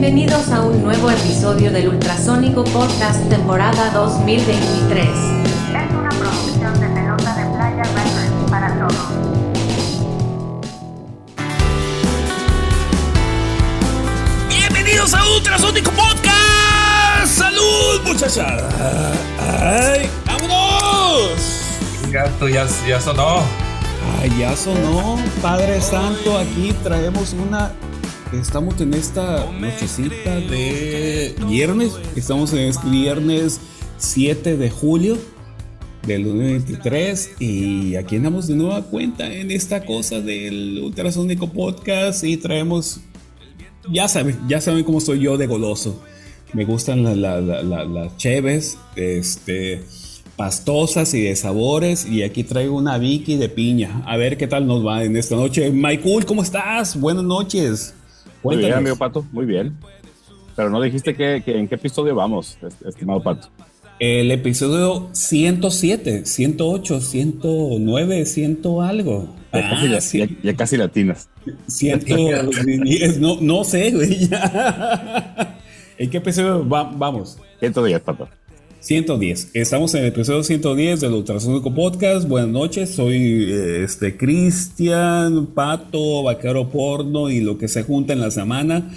Bienvenidos a un nuevo episodio del Ultrasónico Podcast temporada 2023. Es una producción de Pelota de Playa Records para todos. Bienvenidos a Ultrasónico Podcast. Salud, muchachas. Ay, vámonos. Gato, ya, ya sonó. Ay, ya sonó, Padre Santo. Aquí traemos una. Estamos en esta nochecita de viernes. Estamos en este viernes 7 de julio del 2023. Y aquí andamos de nueva cuenta en esta cosa del Ultrasónico Podcast. Y traemos. Ya saben, ya saben cómo soy yo de goloso. Me gustan la- la- la- la- las cheves. Este pastosas y de sabores. Y aquí traigo una Vicky de piña. A ver qué tal nos va en esta noche. Michael, ¿cómo estás? Buenas noches. Muy bien, amigo Pato, muy bien. Pero no dijiste que, que en qué episodio vamos, est- estimado Pato. El episodio 107, 108, 109, 100 algo. Ya, casi, Ah, la- sí, ya- ya casi latinas. 110, no, no sé, güey. ¿En qué episodio va- vamos? 110, Pato. 110. Estamos en el episodio 110 del Ultrasónico Podcast. Buenas noches, soy eh, este Cristian, Pato, Vaquero Porno y lo que se junta en la semana.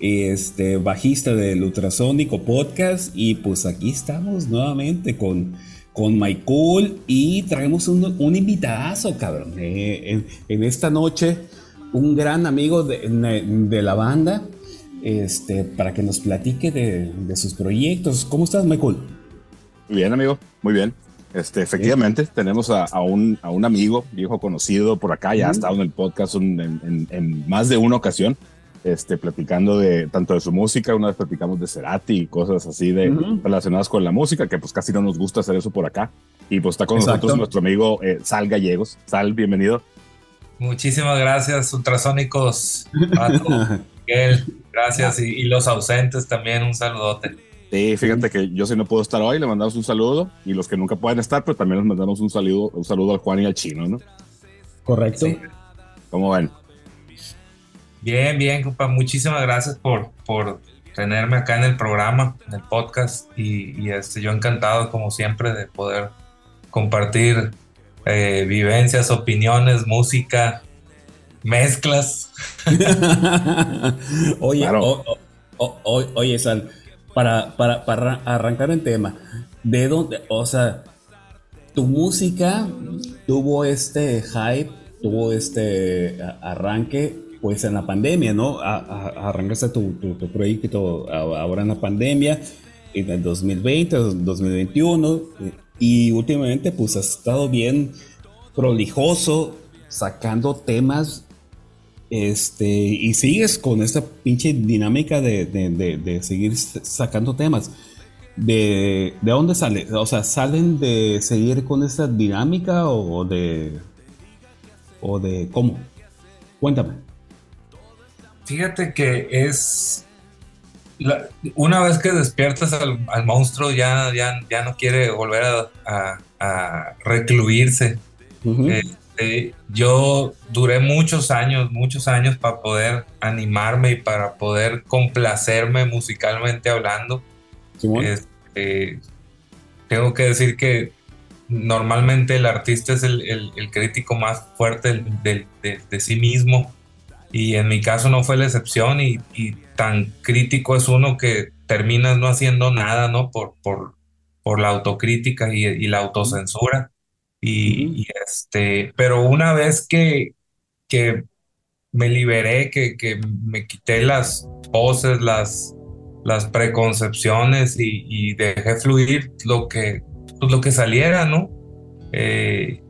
Este bajista del Ultrasónico Podcast. Y pues aquí estamos nuevamente con, con Michael y traemos un, un cabrón. Eh, en, en esta noche, un gran amigo de, de la banda. Este, para que nos platique de, de sus proyectos. ¿Cómo estás, Michael? Muy bien, amigo, muy bien. Este, efectivamente, tenemos a, a un, a un amigo, viejo conocido por acá, ya ha estado en el podcast un- en, en- en más de una ocasión, este, platicando de tanto de su música, una vez platicamos de Cerati y cosas así de relacionadas con la música, que pues casi no nos gusta hacer eso por acá. Y pues está con Exacto. nosotros nuestro amigo eh, Sal Gallegos. Sal, bienvenido. Muchísimas gracias, ultrasónicos. Miguel, gracias. Y, y los ausentes también, un saludote. Sí, fíjate que yo si no puedo estar hoy, le mandamos un saludo. Y los que nunca pueden estar, pues también les mandamos un saludo, un saludo al Juan y al Chino, ¿no? Correcto. Sí. ¿Cómo ven? Bien, bien, compa. Muchísimas gracias por, por tenerme acá en el programa, en el podcast. Y, y, este, yo encantado, como siempre, de poder compartir eh, vivencias, opiniones, música, mezclas. oye, Claro. o- o- o- oye, Sal, para, para, para arrancar el tema, ¿de dónde, o sea, tu música tuvo este hype, tuvo este a- arranque, pues en la pandemia, ¿no? A- arrancaste tu, tu, proyecto ahora en la pandemia, en el 2020, 2021, y últimamente, pues has estado bien prolijoso, sacando temas este, y sigues con esta pinche dinámica de, de- de- de seguir sacando temas. ¿De, ¿De dónde sale? O sea, ¿salen de seguir con esta dinámica o de. o de cómo? Cuéntame. Fíjate que es. la- una vez que despiertas al, al monstruo, ya, ya, ya no quiere volver a, a- a recluirse. Ujú. Este, yo duré muchos años, muchos años para poder animarme y para poder complacerme musicalmente hablando. Este, tengo que decir que normalmente el artista es el, el- el crítico más fuerte de, de sí mismo y en mi caso no fue la excepción y, y tan crítico es uno que terminas no haciendo nada, ¿no? Por, por, por la autocrítica y, y la autocensura. Y, y este, pero una vez que, que me liberé, que, que me quité las poses, las, las preconcepciones y, y dejé fluir lo que, pues, lo que saliera, ¿no? Eh,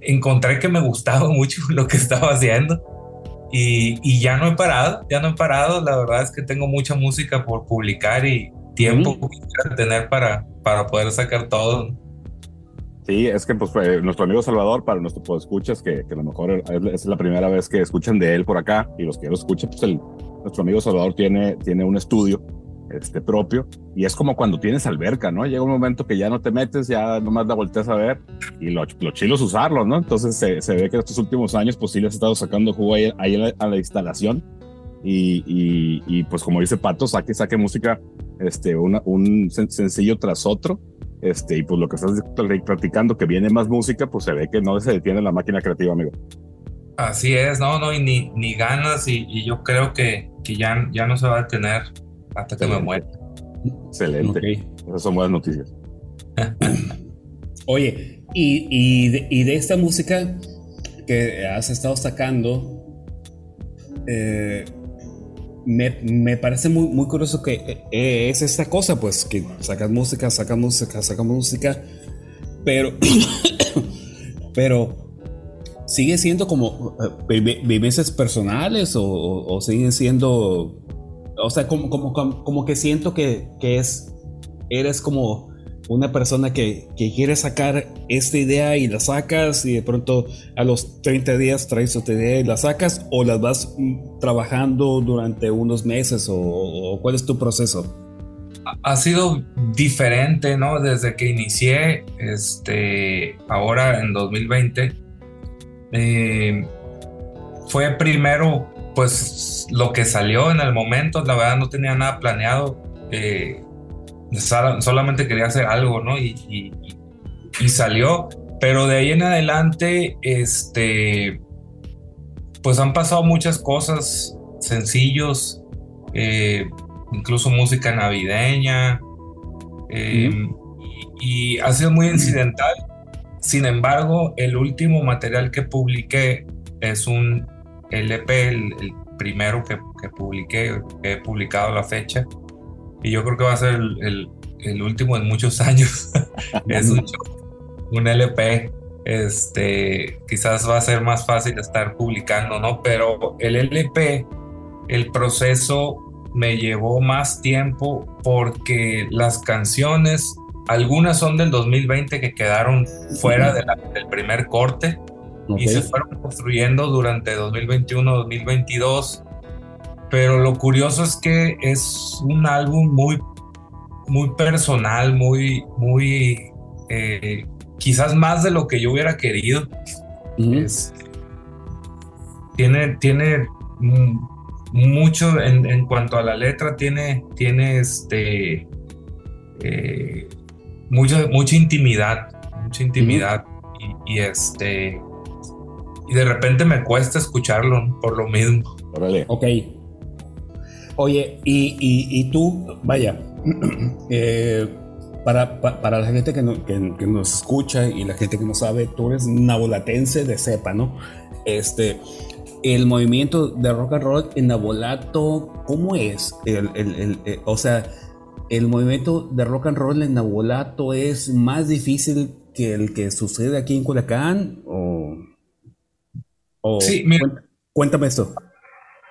encontré que me gustaba mucho lo que estaba haciendo y, y ya no he parado, ya no he parado. La verdad es que tengo mucha música por publicar y tiempo que quisiera tener para, para poder sacar todo. ¿no? Sí, es que pues fue nuestro amigo Salvador, para nuestro escuchas que, que a lo mejor es, la primera vez que escuchan de él por acá y los que lo escuchan, pues el, nuestro amigo Salvador tiene, tiene un estudio este, propio y es como cuando tienes alberca, ¿no? Llega un momento que ya no te metes, ya nomás la volteas a ver y lo, lo chilo es usarlo, ¿no? Entonces se, se ve que estos últimos años pues sí le has estado sacando jugo ahí, ahí a, la, a la instalación y, y, y, pues como dice Pato, saque, saque música, este, una, un sen- sencillo tras otro, este, y pues lo que estás pl- platicando, que viene más música, pues se ve que no se detiene la máquina creativa, amigo. Así es, no, no, y ni, ni ganas, y, y yo creo que, que ya, ya no se va a detener hasta que me muera. Excelente. Ok. Esas son buenas noticias. Oye, y, y de, y de esta música que has estado sacando, eh, me, me parece muy, muy curioso que eh, es esta cosa, pues, que sacas música, sacas música, sacas música, pero, pero sigue siendo como eh, vi- vivencias personales o siguen siendo, o sea, como, como, como, como que siento que, que es, eres como una persona que, que quiere sacar esta idea y la sacas y de pronto a los 30 días traes otra idea y la sacas o las vas trabajando durante unos meses o, o cuál es tu proceso? ha sido diferente, ¿no? Desde que inicié, este, ahora en 2020, eh, fue primero, pues, lo que salió en el momento, la verdad no tenía nada planeado, eh, solamente quería hacer algo, ¿no? Y, y- y salió, pero de ahí en adelante, este, pues han pasado muchas cosas, sencillos, eh, incluso música navideña, eh, y, y ha sido muy incidental. Sin embargo, el último material que publiqué es un LP, el, el primero que, que publiqué, que he publicado a la fecha, y yo creo que va a ser el, el- el último en muchos años. es un, un LP. Este, quizás va a ser más fácil estar publicando, ¿no? Pero el LP, el proceso me llevó más tiempo porque las canciones, algunas son del 2020 que quedaron fuera de la- del primer corte y se fueron construyendo durante 2021-2022. Pero lo curioso es que es un álbum muy, muy personal, muy, muy, eh, quizás más de lo que yo hubiera querido. Es- tiene, tiene mm, mucho en, en cuanto a la letra, tiene, tiene este, eh, mucha, mucha intimidad, mucha intimidad. y, y este, y de repente me cuesta escucharlo por lo mismo. Órale. Ok. Oye, y, y- y tú, vaya, eh, para, pa- para la gente que, no- que- que nos escucha y la gente que no sabe, tú eres nabolatense de cepa, ¿no? Este, el movimiento de rock and roll en Nabolato, ¿cómo es? El, el- el- eh, o sea, el movimiento de rock and roll en Nabolato es más difícil que el que sucede aquí en Culiacán o, o Sí, mira. cuént- cuéntame esto.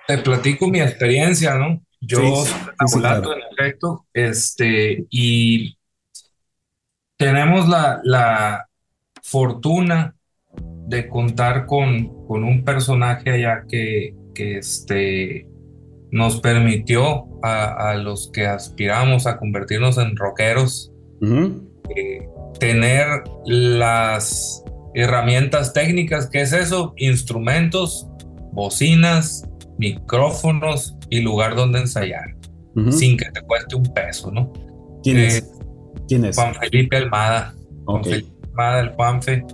Te platico mi experiencia, ¿no? Yo soy sí, claro. en efecto, este, y tenemos la, la fortuna de contar con, con un personaje allá que, que este, nos permitió a, a los que aspiramos a convertirnos en rockeros eh, tener las herramientas técnicas, ¿qué es eso? Instrumentos, bocinas, micrófonos y lugar donde ensayar, sin que te cueste un peso, ¿no? ¿Quién Eh, es? ¿Quién es? Juan Felipe Almada, Juan. Felipe Almada, el Juanfe,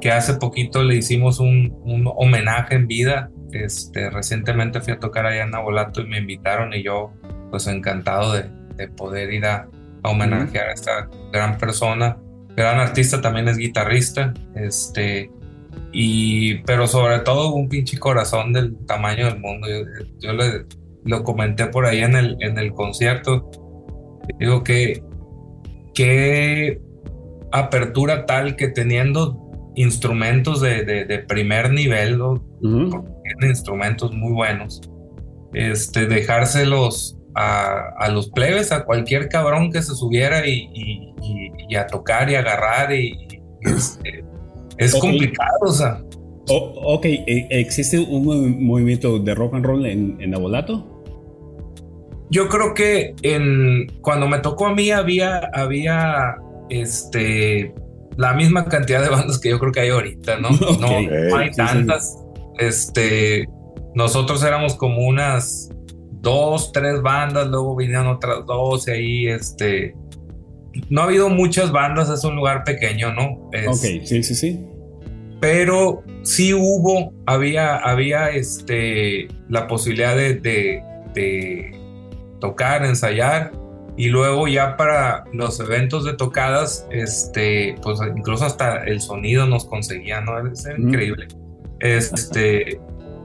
que hace poquito le hicimos un, un homenaje en vida. Este, recientemente fui a tocar allá en Nabolato y me invitaron y yo, pues encantado de, de poder ir a, a homenajear a esta gran persona. Gran artista, también es guitarrista, este, y, pero sobre todo un pinche corazón del tamaño del mundo. Yo, yo le, lo comenté por ahí en el, en el concierto. Digo que qué apertura tal que teniendo instrumentos de, de- de primer nivel, ¿no? Tienen instrumentos muy buenos, este, dejárselos a, a los plebes, a cualquier cabrón que se subiera y, y- y- y a tocar y agarrar y, y, este, es complicado, o sea, O- ok, ¿e- ¿existe un movi- movimiento de rock and roll en, en Nabolato? Yo creo que en, cuando me tocó a mí había, había este, la misma cantidad de bandas que yo creo que hay ahorita, ¿no? No, no hay Sí, sí. tantas. Este, nosotros éramos como unas dos, tres bandas, luego vinieron otras dos y ahí este... No ha habido muchas bandas, es un lugar pequeño, ¿no? Es- Ok, sí, sí, sí. pero sí hubo, había, había este, la posibilidad de, de- de tocar, ensayar, y luego ya para los eventos de tocadas, este, pues incluso hasta el sonido nos conseguía, ¿no? Es increíble. Este,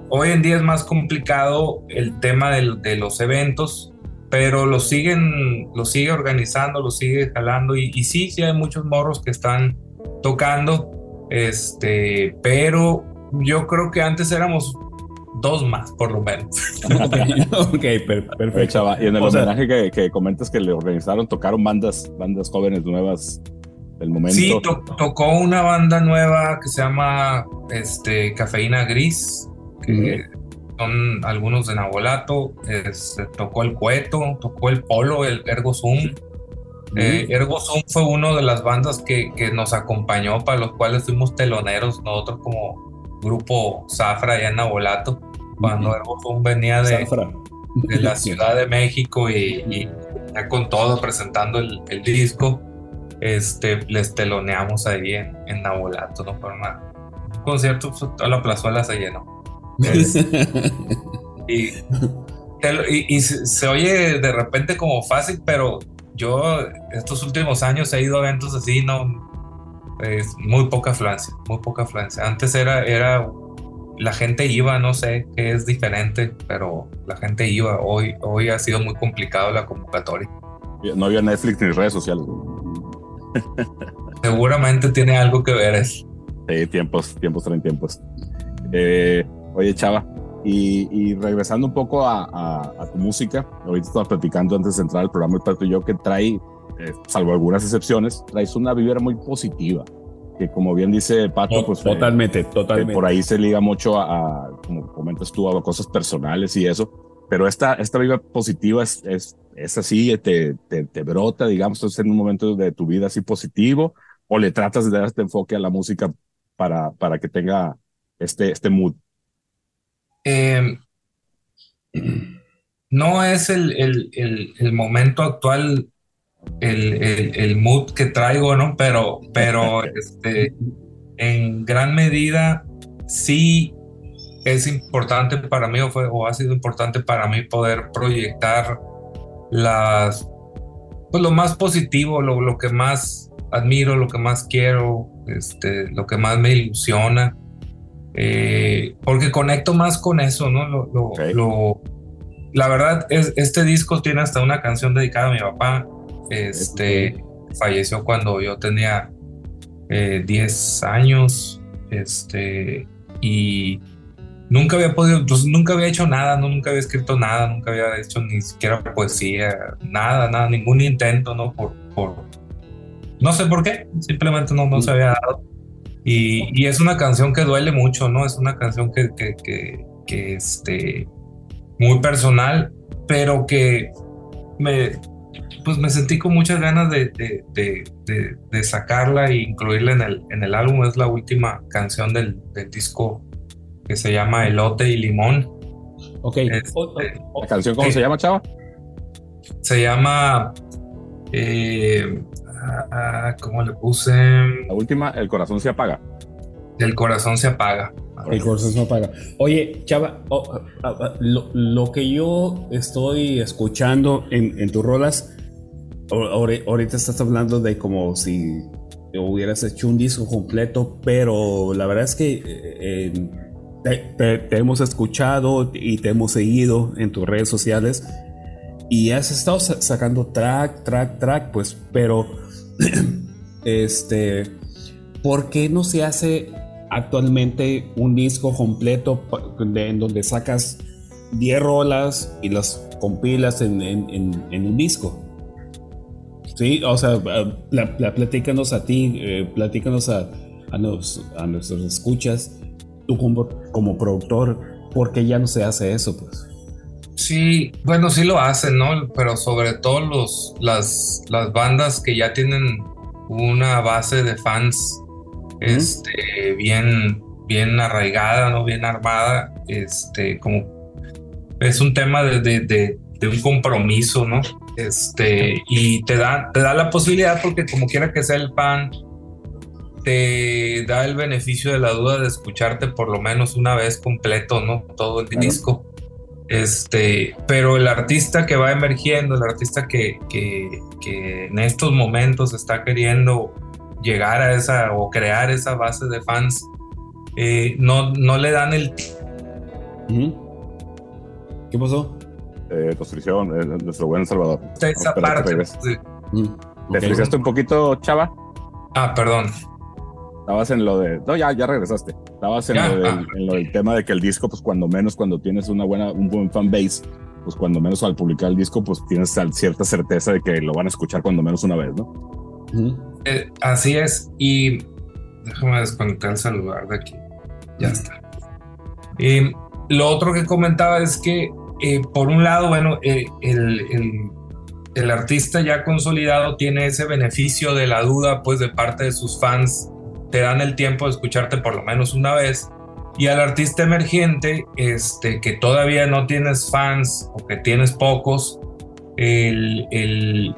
hoy en día es más complicado el tema de los eventos, pero lo siguen, lo sigue organizando, lo sigue jalando, y, y sí, sí hay muchos morros que están tocando, este, pero yo creo que antes éramos dos más, por lo menos. Ok, per- perfecto. chava, y en el O sea- homenaje que, que comentas que le organizaron, tocaron bandas, bandas jóvenes nuevas del momento. Sí, to- tocó una banda nueva que se llama este, Cafeína Gris, que son algunos de Nabolato, este, tocó el Cueto, tocó el Polo, el Ergo Zoom. Eh, Ergo Zoom fue una de las bandas que, que nos acompañó, para los cuales fuimos teloneros, nosotros como grupo Zafra allá en Nabolato, cuando Ujú. Ergo Zoom venía de, la Ciudad de México y, y ya con todo presentando el, el disco, este, les teloneamos ahí en, en Nabolato, ¿no? Fue una- un concierto, pues, toda la plazuela se llenó. Y, te lo- y- y se, se oye de repente como fácil, pero yo estos últimos años he ido a eventos así, no, es muy poca afluencia, muy poca afluencia. Antes era, era, la gente iba, no sé qué es diferente, pero la gente iba. Hoy, hoy ha sido muy complicado la convocatoria. No había Netflix ni redes sociales. Seguramente tiene algo que ver eso. Sí, tiempos, tiempos traen tiempos. Eh, oye, Chava, y, y regresando un poco a, a- a tu música, ahorita estamos platicando antes de entrar al programa el Pato y yo que trae, eh, salvo algunas excepciones, traes una vibra muy positiva, que como bien dice Pato, pues eh, totalmente, eh, totalmente. por ahí se liga mucho a, a, como comentas tú, a cosas personales y eso, pero esta, esta vibra positiva es, es, es así, te, te, te brota, digamos, estás en un momento de tu vida así positivo, o le tratas de dar este enfoque a la música para, para que tenga este, este mood. Eh, no es el, el- el- el momento actual, el, el- el mood que traigo, ¿no? Pero, pero este, en gran medida sí es importante para mí o, fue, o ha sido importante para mí poder proyectar las, pues lo más positivo, lo, lo que más admiro, lo que más quiero, este, lo que más me ilusiona, eh, porque conecto más con eso, ¿no? Lo, lo- Ok. lo- la verdad, es, este disco tiene hasta una canción dedicada a mi papá, este, falleció cuando yo tenía eh, 10 años, este, y nunca había podido, pues nunca había hecho nada, ¿no? nunca había escrito nada, nunca había hecho ni siquiera poesía, nada, nada, ningún intento, ¿no? Por, por no sé por qué, simplemente no, no se había dado. Y, y es una canción que duele mucho, ¿no? Es una canción que, que, que, que, este, muy personal, pero que me, pues me sentí con muchas ganas de, de, de, de- de sacarla e incluirla en el, en el álbum. Es la última canción del, del disco que se llama Elote y Limón. Ok. Este, ¿La canción cómo se llama, Chava? Se llama. eh, ah, ¿Cómo le puse? La última, El corazón se apaga. El corazón se apaga. El corazón no paga. Oye, Chava, oh, ah, ah, lo, lo que yo estoy escuchando en, en tus rolas, ahor- ahor- ahorita estás hablando de como si hubieras hecho un disco completo, pero la verdad es que eh, te, te- te hemos escuchado y te hemos seguido en tus redes sociales y has estado sa- sacando track, track, track, pues, pero este, ¿por qué no se hace actualmente un disco completo en donde sacas 10 rolas y las compilas en, un disco? Sí, o sea, pla- pla- platícanos a ti, eh, platícanos a, a, nos- a nuestros escuchas, tú como, como productor, ¿por qué ya no se hace eso? Pues? Sí, bueno, sí lo hacen, ¿no? Pero sobre todo los, las, las bandas que ya tienen una base de fans este, bien, bien arraigada, ¿no? Bien armada, este, como es un tema de, de, de, de un compromiso, ¿no? Este, y te da, te da la posibilidad porque como quiera que sea el pan, te da el beneficio de la duda de escucharte por lo menos una vez completo, ¿no? Todo el Claro. disco. Este, pero el artista que va emergiendo, el artista que, que, que en estos momentos está queriendo llegar a esa o crear esa base de fans, eh, no, no le dan el. ¿Qué pasó? Eh, construcción, eh, nuestro buen Salvador. esa parte. regrese. Sí. Mm, ¿Te ok. frisaste un poquito, chava? Ah, perdón. Estabas en lo de. No, ya, ya regresaste. Estabas en, Ya, lo del, ah. en lo del tema de que el disco, pues cuando menos, cuando tienes una buena, un buen fan base, pues cuando menos al publicar el disco, pues tienes cierta certeza de que lo van a escuchar cuando menos una vez, ¿no? Eh, así es. Y déjame desconectar el celular de aquí. Ya está. Eh, lo otro que comentaba es que, eh, por un lado, bueno, eh, el, el- el artista ya consolidado tiene ese beneficio de la duda, pues de parte de sus fans, te dan el tiempo de escucharte por lo menos una vez. Y al artista emergente, este, que todavía no tienes fans o que tienes pocos, el, el,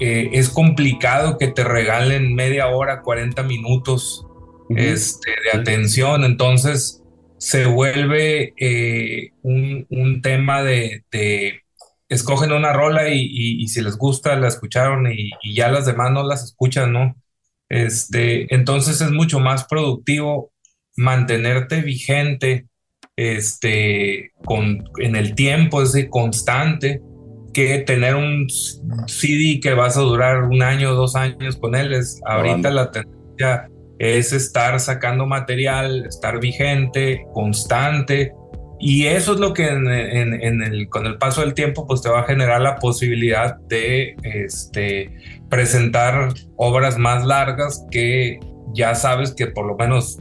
eh, es complicado que te regalen media hora, 40 minutos Ujú. este, de atención. Entonces se vuelve eh, un, un tema de, de escogen una rola y, y- y si les gusta la escucharon y, y ya las demás no las escuchan, ¿no? Este, entonces es mucho más productivo mantenerte vigente este, con, en el tiempo, es decir, constante, que tener un CD que vas a durar un año, dos años con él. Es, ahorita la tendencia es estar sacando material, estar vigente, constante. Y eso es lo que en, en- en el, con el paso del tiempo pues te va a generar la posibilidad de este, presentar obras más largas que ya sabes que por lo menos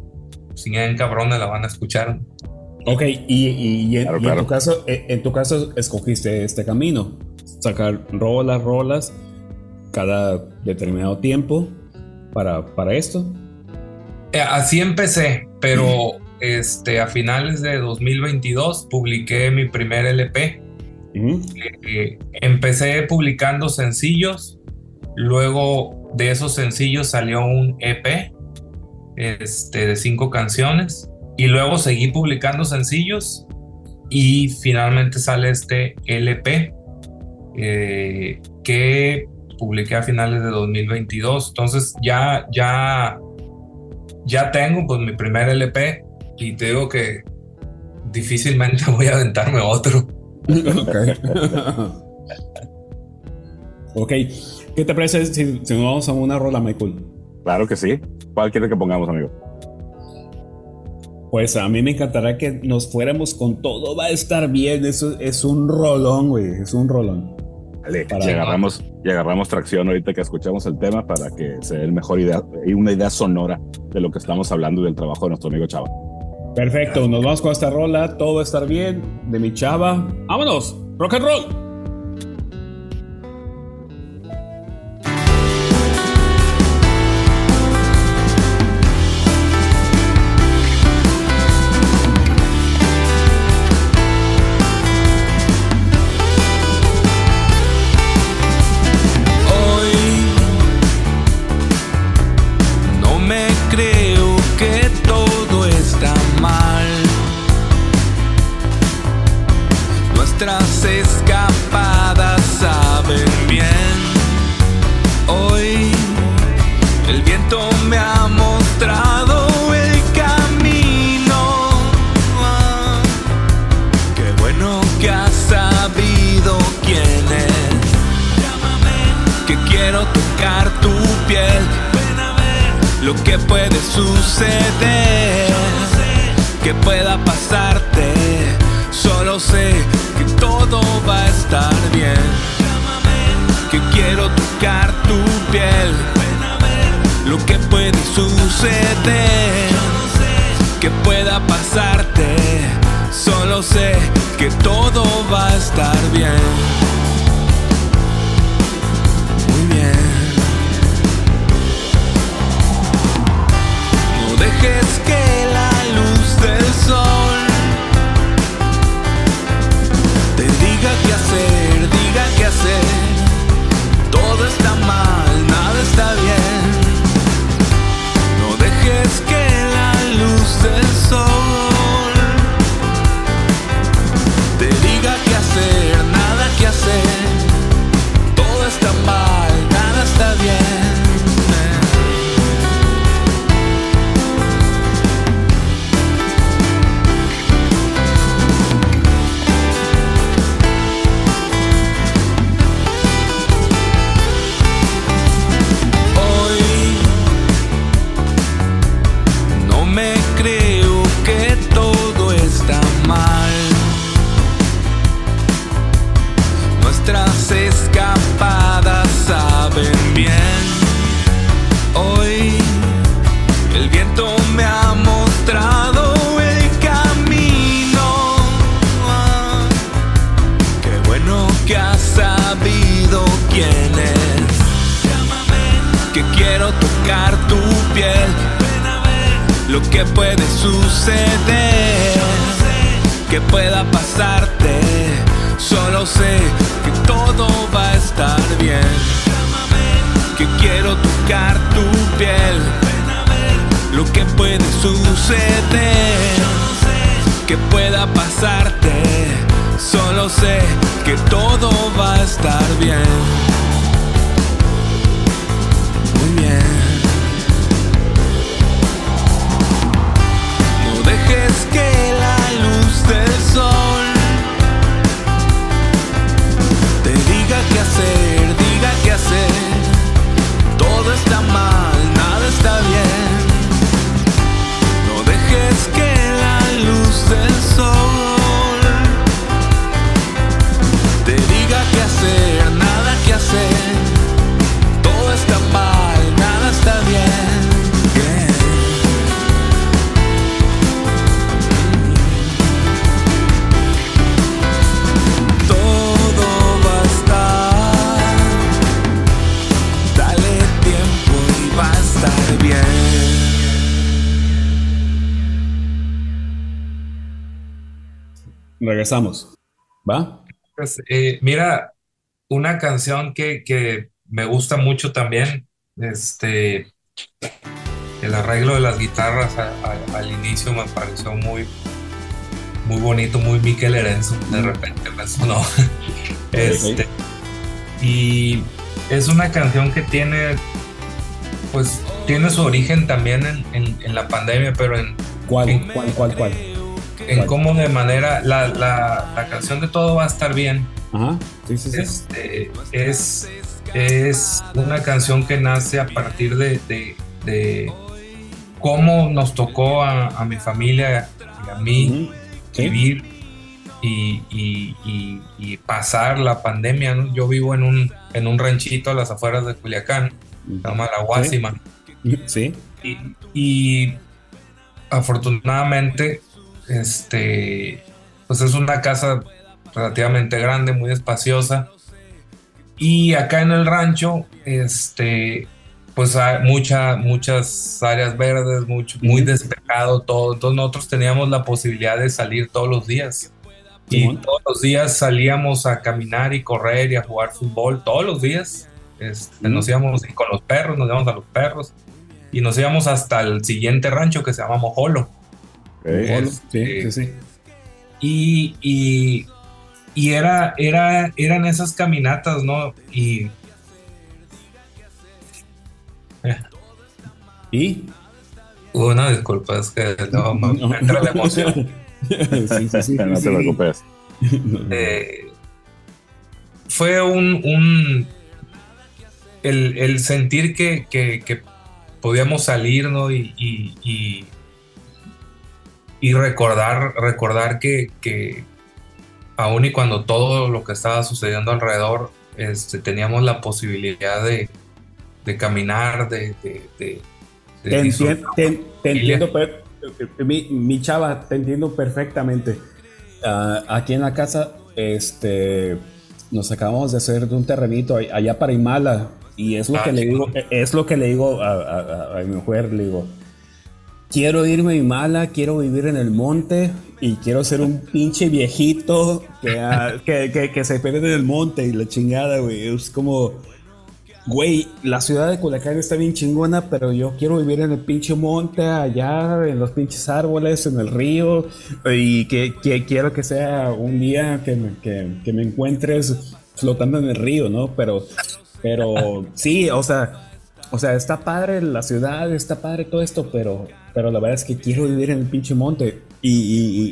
si en cabrones la van a escuchar. Ok, y, y- y en, Claro, y en claro. tu caso, eh, en tu caso escogiste este camino, sacar rolas, rolas cada determinado tiempo para, para esto. Eh, Así empecé, pero este, a finales de 2022 publiqué mi primer LP. Ujú. Eh, empecé publicando sencillos, luego de esos sencillos salió un EP este, de cinco canciones y luego seguí publicando sencillos y finalmente sale este LP eh, que publiqué a finales de 2022. Entonces ya, ya, ya tengo pues mi primer LP y te digo que difícilmente voy a aventarme otro. ok. ok, ¿qué te parece si, si nos vamos a una rola, Michael? Claro que sí. ¿Cuál quiere que pongamos, amigo? Pues a mí me encantará que nos fuéramos con todo, va a estar bien, eso es un rolón, güey, es un rolón. Dale, Para- y agarramos, y agarramos tracción ahorita que escuchamos el tema para que se den mejor idea y una idea sonora de lo que estamos hablando y del trabajo de nuestro amigo Chava. Perfecto, nos vamos con esta rola, todo va a estar bien, de mi chava. ¡Vámonos! ¡Rock and roll! Bien. Regresamos. ¿Va? Pues, eh, mira, una canción que, que me gusta mucho también, este, el arreglo de las guitarras a- a- al inicio me pareció muy, muy bonito, muy Mikel Erenzo, de repente me sonó. Este, y es una canción que tiene, pues, tiene su origen también en, en- en la pandemia, pero en, ¿Cuál? En- ¿Cuál? ¿Cuál? ¿Cuál? En cómo de manera, la, la, la canción de Todo va a estar bien. Ajá. Sí, sí, sí. Este, es, es una canción que nace a partir de, de- de cómo nos tocó a, a mi familia y a mí. Sí. vivir y, y- y- y pasar la pandemia. ¿no? Yo vivo en un, en un ranchito a las afueras de Culiacán, se llama La Guásima. Sí. Y, y afortunadamente, este, pues es una casa relativamente grande, muy espaciosa. Y acá en el rancho, este, pues hay mucha, muchas áreas verdes, mucho, muy despejado todo. Entonces nosotros teníamos la posibilidad de salir todos los días. Y todos los días salíamos a caminar y correr y a jugar fútbol, todos los días. Este. Nos íbamos con los perros, nos íbamos a los perros y nos íbamos hasta el siguiente rancho que se llama Mojolo. Sí, sí, sí. Y, y, y era, era, eran esas caminatas, ¿no? Y ¿Y? una disculpa, es que no, me, me entra la emoción. sí, sí, sí. no te preocupes. Eh, fue un, un el, el sentir que, que- que podíamos salir, ¿no? Y, y, y- y recordar, recordar que, que aún y cuando todo lo que estaba sucediendo alrededor, este, teníamos la posibilidad de, de caminar, de, de, Te, disfrutar. entien- te- te entiendo, per- mi, mi chava, te entiendo perfectamente. Ah, aquí en la casa, este, nos acabamos de hacer de un terrenito allá para Imala y es lo Ah, que le digo, chingón. es lo que le digo a, a- a- a mi mujer, le digo, quiero irme a Imala, quiero vivir en el monte y quiero ser un pinche viejito que, ah, que, que- se pierde en el monte y la chingada, güey, es como... Güey, la ciudad de Culiacán está bien chingona, pero yo quiero vivir en el pinche monte, allá, en los pinches árboles, en el río, y que, que quiero que sea un día que me, que me encuentres flotando en el río, ¿no? Pero, pero sí, o sea, o sea, está padre la ciudad, está padre todo esto, pero, pero la verdad es que quiero vivir en el pinche monte. Y,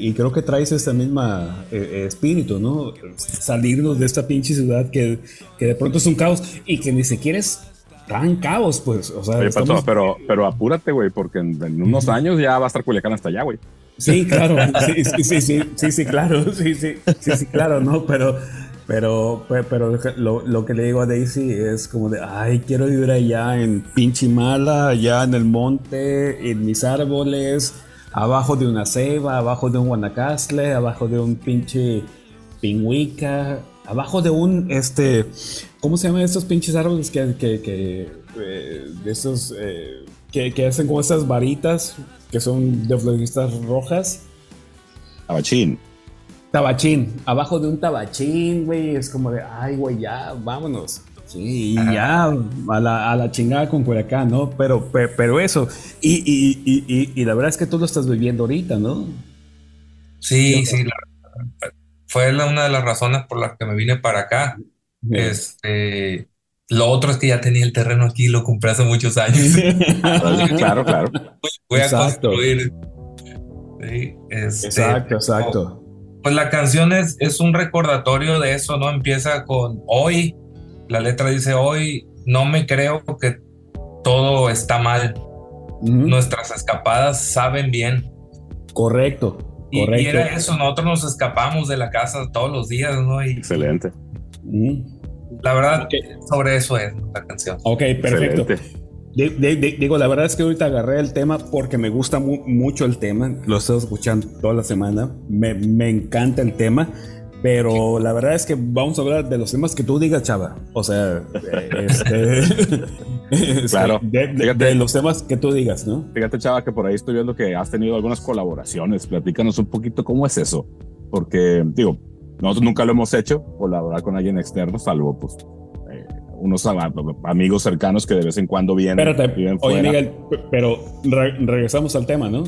y- y creo que traes ese misma eh, eh, espíritu, ¿no? Salirnos de esta pinche ciudad que, que de pronto es un caos y que ni siquiera es tan caos, pues. O sea, Oye, Pato, pero, pero apúrate, güey, porque en, en unos años ya va a estar Culiacán hasta allá, güey. Sí, claro, sí, sí, sí, sí, sí, sí, claro, sí, sí, sí, sí, claro, ¿no? Pero, pero, pe- pero lo, lo que le digo a Daisy es como de, ay, quiero vivir allá en Pinchimala, allá en el monte, en mis árboles, abajo de una ceiba, abajo de un guanacastle, abajo de un pinche pingüica, abajo de un, este, ¿cómo se llaman estos pinches árboles que, que, que, eh, esos, eh, que, que hacen como esas varitas que son de floristas rojas. Tabachín. Tabachín, abajo de un tabachín, güey, es como de, ay, güey, ya, vámonos. Sí, y ya, a la, a la chingada con Culiacán, ¿no? Pero, pe- pero, eso, y, y, y, y, y la verdad es que tú lo estás viviendo ahorita, ¿no? Sí, sí, la- fue la- una de las razones por las que me vine para acá. Este, lo otro es que ya tenía el terreno aquí, lo compré hace muchos años. Claro, claro. Voy a construir. Sí, este, Exacto, exacto. Pues la canción es, es un recordatorio de eso, ¿no? Empieza con hoy, la letra dice hoy, no me creo que todo está mal. Nuestras escapadas saben bien. Correcto, Y, y correcto. era eso, nosotros nos escapamos de la casa todos los días, ¿no? Y Excelente. La verdad, sobre eso es la canción. Ok, perfecto. Excelente. Di- di- di- Digo, la verdad es que ahorita agarré el tema porque me gusta mu- mucho el tema. Lo estoy escuchando toda la semana. Me, me encanta el tema. Pero la verdad es que vamos a hablar de los temas que tú digas, chava. O sea, eh, este, este, Claro. de, de- Fíjate. de los temas que tú digas, ¿no? Fíjate, Chava, que por ahí estoy viendo que has tenido algunas colaboraciones. Platícanos un poquito cómo es eso. Porque, digo, nosotros nunca lo hemos hecho, colaborar con alguien externo, salvo pues unos amigos cercanos que de vez en cuando vienen, Espérate, viven oye, fuera. Miguel, pero re- regresamos al tema, ¿no?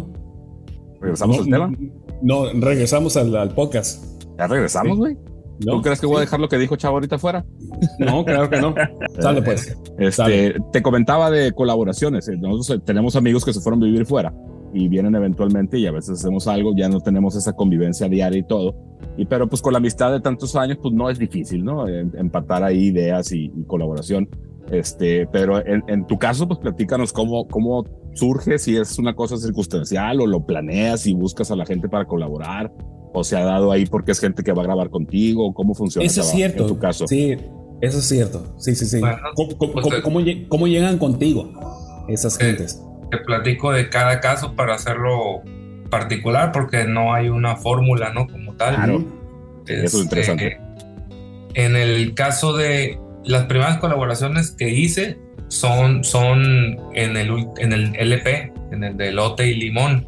¿Regresamos no, al tema? No, regresamos al, al podcast. ¿Ya regresamos, güey? ¿no? ¿Tú crees que voy a dejar lo que dijo Chava ahorita fuera? No, claro que no. Sale pues. Este, Sale. te comentaba de colaboraciones. Eh, Nosotros eh, tenemos amigos que se fueron a vivir fuera y vienen eventualmente y a veces hacemos algo, ya no tenemos esa convivencia diaria y todo. Y pero pues con la amistad de tantos años, pues no es difícil, ¿no? Em- Empatar ahí ideas y, y colaboración. Este, pero en, en tu caso, pues platícanos cómo, cómo surge, si es una cosa circunstancial o lo planeas y buscas a la gente para colaborar, o se ha dado ahí porque es gente que va a grabar contigo, cómo funciona Eso es cierto. en tu caso. Sí, eso es cierto. Sí, sí, sí. Bueno, ¿Cómo, cómo- pues, cómo- eh, cómo llegan contigo esas Eh, gentes? Te platico de cada caso para hacerlo particular porque no hay una fórmula, ¿no? Como tal. Claro. Eso es Este, interesante. En el caso de las primeras colaboraciones que hice son, son en, el, en el LP, en el de Lote y Limón.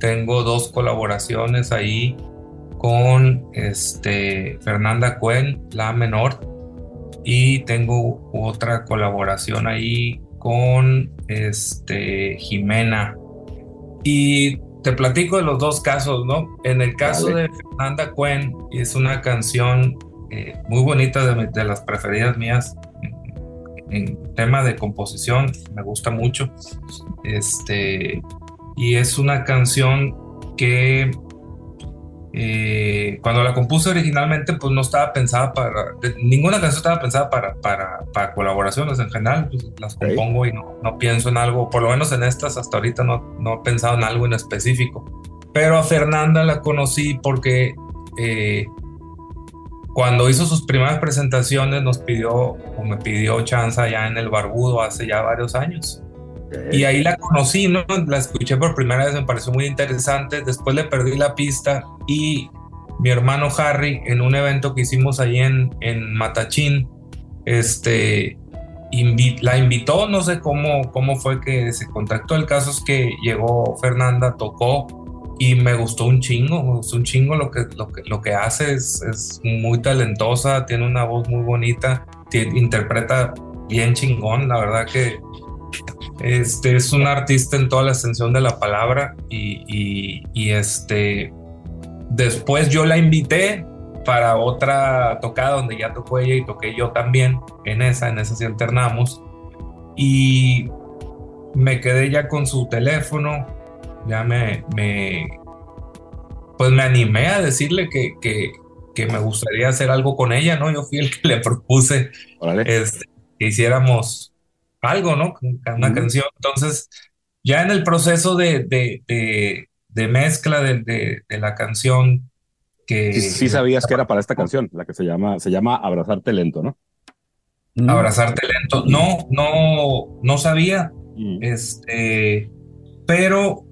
Tengo dos colaboraciones ahí con este, Fernanda Cuen, la menor, y tengo otra colaboración ahí con este, Jimena. Y te platico de los dos casos, ¿no? En el caso Dale. de Fernanda Cuen, es una canción eh, muy bonita, de, las preferidas mías en, en tema de composición, me gusta mucho. Este, y es una canción que eh, cuando la compuse originalmente, pues no estaba pensada para, de- ninguna canción estaba pensada para, para, para colaboraciones en general, pues las compongo y no, no pienso en algo, por lo menos en estas hasta ahorita no, no he pensado en algo en específico. Pero a Fernanda la conocí porque eh, cuando hizo sus primeras presentaciones nos pidió, o me pidió chance allá en el Barbudo hace ya varios años. Y ahí la conocí, ¿no? La escuché por primera vez, me pareció muy interesante. Después le perdí la pista y mi hermano Harry, en un evento que hicimos ahí en, en Matachín, este, invi- la invitó, no sé cómo, cómo fue que se contactó. El caso es que llegó Fernanda, tocó y me gustó un chingo, me gustó un chingo lo que, lo que, lo que hace, es, es muy talentosa, tiene una voz muy bonita, interpreta bien chingón, la verdad que este es un artista en toda la extensión de la palabra y, y- y, este después yo la invité para otra tocada donde ya tocó ella y toqué yo también en esa, en esa sí alternamos y me quedé ya con su teléfono, ya me, me pues me animé a decirle que, que, que me gustaría hacer algo con ella, ¿no? Yo fui el que le propuse este, que hiciéramos algo, ¿no? Una canción. Entonces, ya en el proceso de, de, de, de mezcla de, de, de la canción que Sí, sí sabías que era para esta canción, la que se llama, se llama Abrazarte Lento, ¿no? Mm. Abrazarte lento. No, no, no sabía. Este, pero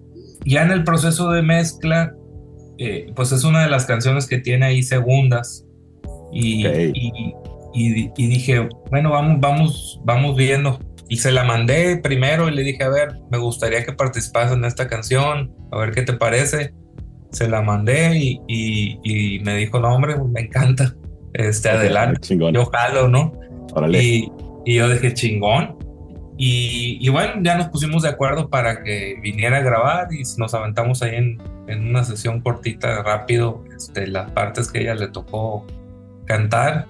ya en el proceso de mezcla, eh, pues es una de las canciones que tiene ahí segundas. Y, y- y dije, bueno, vamos, vamos, vamos viendo. Y se la mandé primero y le dije, a ver, me gustaría que participas en esta canción, a ver qué te parece. Se la mandé y, y- y me dijo, no, hombre, me encanta. Este, adelante. Chingón. Yo jalo, ¿no? Órale. Y, y yo dije, chingón. Y, bueno, ya nos pusimos de acuerdo para que viniera a grabar y nos aventamos ahí en, en una sesión cortita, rápido, este, las partes que ella le tocó cantar.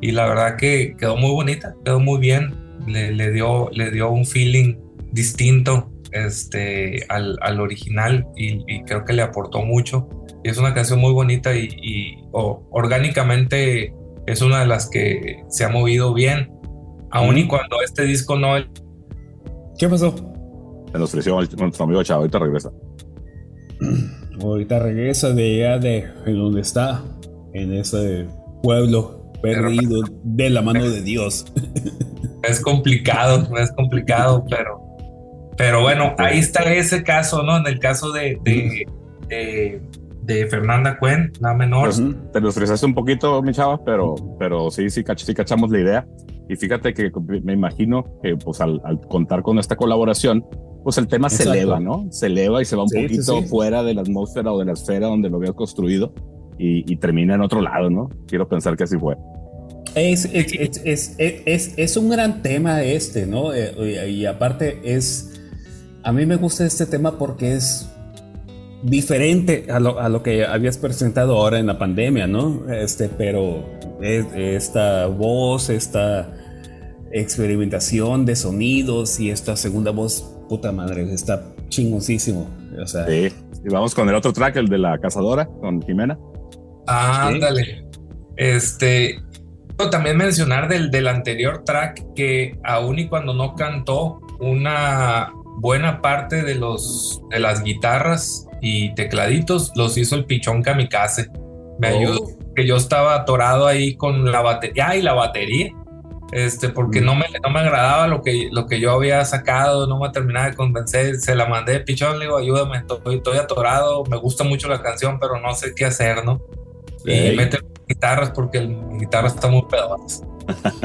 Y la verdad que quedó muy bonita, quedó muy bien. Le, le dio, le dio un feeling distinto este, al, al original y, y creo que le aportó mucho. Y es una canción muy bonita y, y, o- orgánicamente es una de las que se ha movido bien. Aún y cuando este disco no ¿Qué pasó? Se nos ofreció nuestro amigo Chavo, ahorita regresa. Ahorita regresa de allá de en donde está, en ese pueblo perdido de la mano de Dios. es complicado, es complicado, pero, pero bueno, ahí está ese caso, ¿no? En el caso de, de, de, de Fernanda Cuen, la menor. Pues, te nos ofreciste un poquito, mi chava, pero, pero sí, sí, cach- sí cachamos la idea. Y fíjate que me imagino que pues al, al contar con esta colaboración, pues el tema se Exacto. eleva, ¿no? Se eleva y se va un Sí, poquito sí. fuera de la atmósfera o de la esfera donde lo había construido y, y termina en otro lado, ¿no? Quiero pensar que así fue. Es, es, es, es, es- es un gran tema este, ¿no? Eh, Y aparte es, a mí me gusta este tema porque es diferente a lo, a lo que habías presentado ahora en la pandemia, ¿no? Este, pero es- esta voz, esta experimentación de sonidos y esta segunda voz, puta madre, está chingoncísimo. O sea, Sí. Y vamos con el otro track, el de la cazadora, con Jimena. Ándale. Este, también mencionar del, del anterior track que aún y cuando no cantó, una buena parte de los de las guitarras y tecladitos los hizo el pichón kamikaze. Me Oh. ayudó que yo estaba atorado ahí con la batería ah, y la batería. Este, porque Mm. no me, no me agradaba lo que, lo que yo había sacado, no me terminaba de convencer, se la mandé, pichón, le digo, ayúdame, estoy, estoy atorado, me gusta mucho la canción, pero no sé qué hacer, ¿no? Ey. Y mete guitarras porque el- mi guitarra está muy pedazo.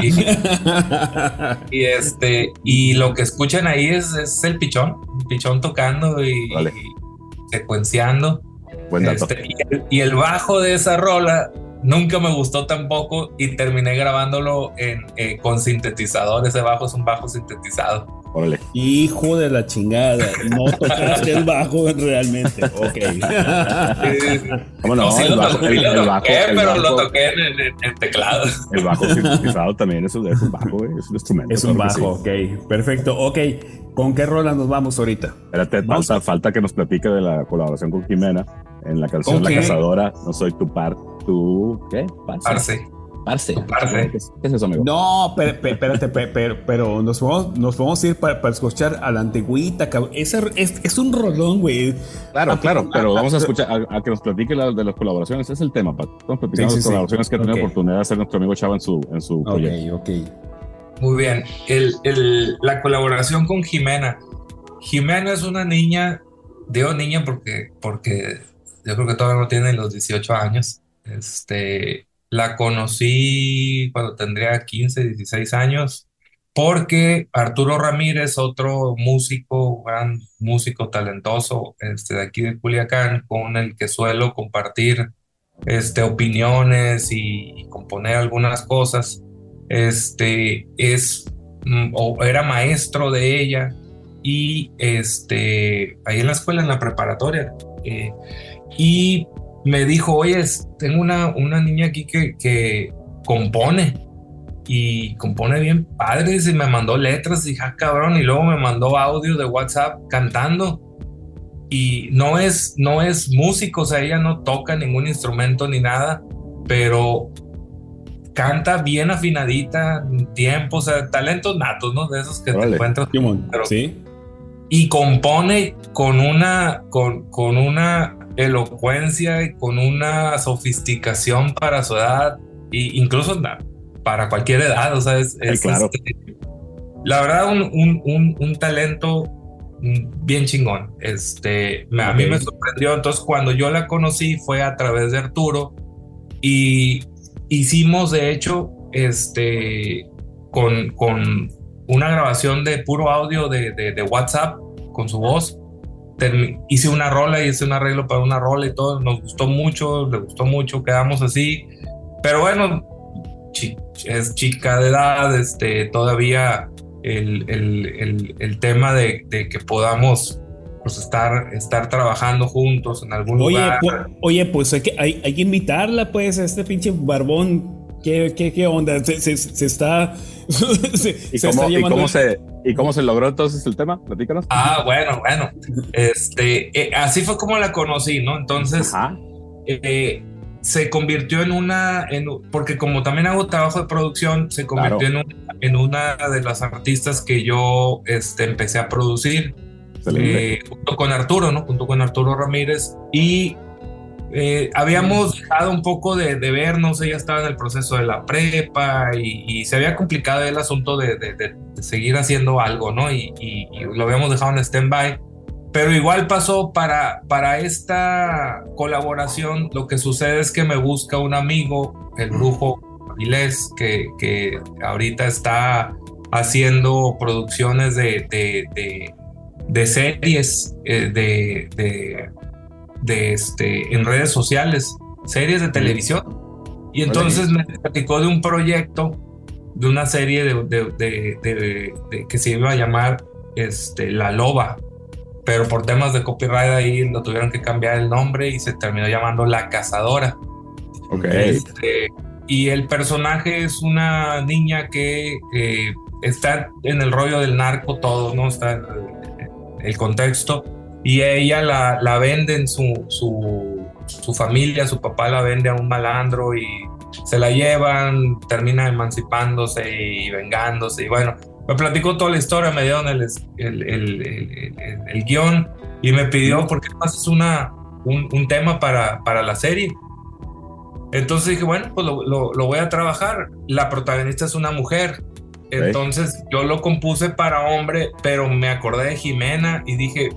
Y, y este, y lo que escuchan ahí es, es el pichón, el pichón tocando y, Vale. y secuenciando. Buen dato. Este, y, el, y el bajo de esa rola nunca me gustó tampoco y terminé grabándolo en, eh, con sintetizador. Ese bajo es un bajo sintetizado. Órale. Hijo de la chingada, no tocaste el bajo realmente. Ok. ¿Cómo no? sí el lo bajo, toqué, el, lo el bajo, toqué, el pero lo bajo- toqué en, en teclado. el bajo sintetizado también es un, es un bajo, güey, es un instrumento. Es un bajo, sí. ok. Perfecto. Ok. ¿Con qué rola nos vamos ahorita? Espérate, Vamos. falta, falta que nos platique de la colaboración con Jimena en la canción ¿Con La? Cazadora. No soy tu par, tu ¿qué? Parce. Parce. Parce. Tu parce. ¿Qué es, qué es eso, amigo? No, pero, pero, espérate, pero, pero, pero nos vamos, nos vamos a ir para, para escuchar a la antigüita, cabrón. Es, es un rolón, güey. Claro, Ah, claro, ah, pero ah, vamos a escuchar a, a que nos platique la- de las colaboraciones. Ese es el tema, Pat. Estamos platicando Sí, sí. colaboraciones que ha tenido oportunidad de hacer nuestro amigo Chava en su, en su proyecto. Ok, ok. Muy bien. El, el- la colaboración con Jimena. Jimena es una niña, digo niña porque, porque yo creo que todavía no tiene los 18 años. Este, la conocí cuando tendría 15, 16 años, porque Arturo Ramírez, otro músico, gran músico talentoso este, de aquí de Culiacán, con el que suelo compartir este, opiniones y, componer algunas cosas, este, es, mm, o era maestro de ella y este, ahí en la escuela, en la preparatoria, eh, y me dijo, oye, tengo una, una niña aquí que, que compone y compone bien padres y me mandó letras y dije, ah, cabrón, y luego me mandó audio de WhatsApp cantando y no es, no es músico, o sea, ella no toca ningún instrumento ni nada, pero canta bien afinadita, tiempo, o sea, talentos natos, ¿no? De esos que te encuentras Pero- ¿Sí? y compone con una, con, con una elocuencia y con una sofisticación para su edad, e incluso para cualquier edad, o sea, es, es, claro. este, la verdad un, un, un, un talento bien chingón. Este, a mí me sorprendió, entonces cuando yo la conocí fue a través de Arturo y hicimos de hecho este con, con una grabación de puro audio de, de, de WhatsApp con su voz. Hice una rola y hice un arreglo para una rola y todo. Nos gustó mucho, le gustó mucho, quedamos así. Pero bueno, chi- es chica de edad, este, todavía el, el, el, el tema de, de que podamos pues, estar, estar trabajando juntos en algún Oye, lugar. pu- oye, pues hay que, hay, hay que invitarla, pues, a este pinche barbón. ¿Qué, qué, qué onda? Se, se- se está. se, ¿Y se cómo, está y, cómo se, ¿Y cómo se logró entonces el tema? Platícanos. Ah, bueno, bueno. Este, eh, así fue como la conocí, ¿no? Entonces, Ajá. eh, se convirtió en una, en, porque como también hago trabajo de producción, se convirtió en, una, en una de las artistas que yo este, empecé a producir. Eh, junto con Arturo, ¿no? Junto con Arturo Ramírez. Y eh, habíamos dejado un poco de, de vernos, ella estaba en el proceso de la prepa y, y se había complicado el asunto de, de- de- seguir haciendo algo, ¿no? Y, y- y lo habíamos dejado en stand-by. Pero igual pasó para, para esta colaboración, lo que sucede es que me busca un amigo, el brujo Avilés, que, que ahorita está haciendo producciones de, de- de- de series eh, de, de, este, en redes sociales, series de televisión. Y entonces me platicó de un proyecto, de una serie de, de- de- que se iba a llamar este, La Loba, pero por temas de copyright ahí lo tuvieron que cambiar el nombre y se terminó llamando La Cazadora. Ok. Este, y el personaje es una niña que eh, está en el rollo del narco todo, ¿no? Está el, el contexto. Y ella la, la vende en su, su, su familia, su papá la vende a un malandro y se la llevan, termina emancipándose y vengándose. Y bueno, me platicó toda la historia, me dieron el, el, el, el- guion y me pidió, ¿por qué no haces una, un, un tema para, para la serie? Entonces dije, bueno, pues lo, lo- lo voy a trabajar. La protagonista es una mujer. Entonces yo lo compuse para hombre, pero me acordé de Jimena y dije,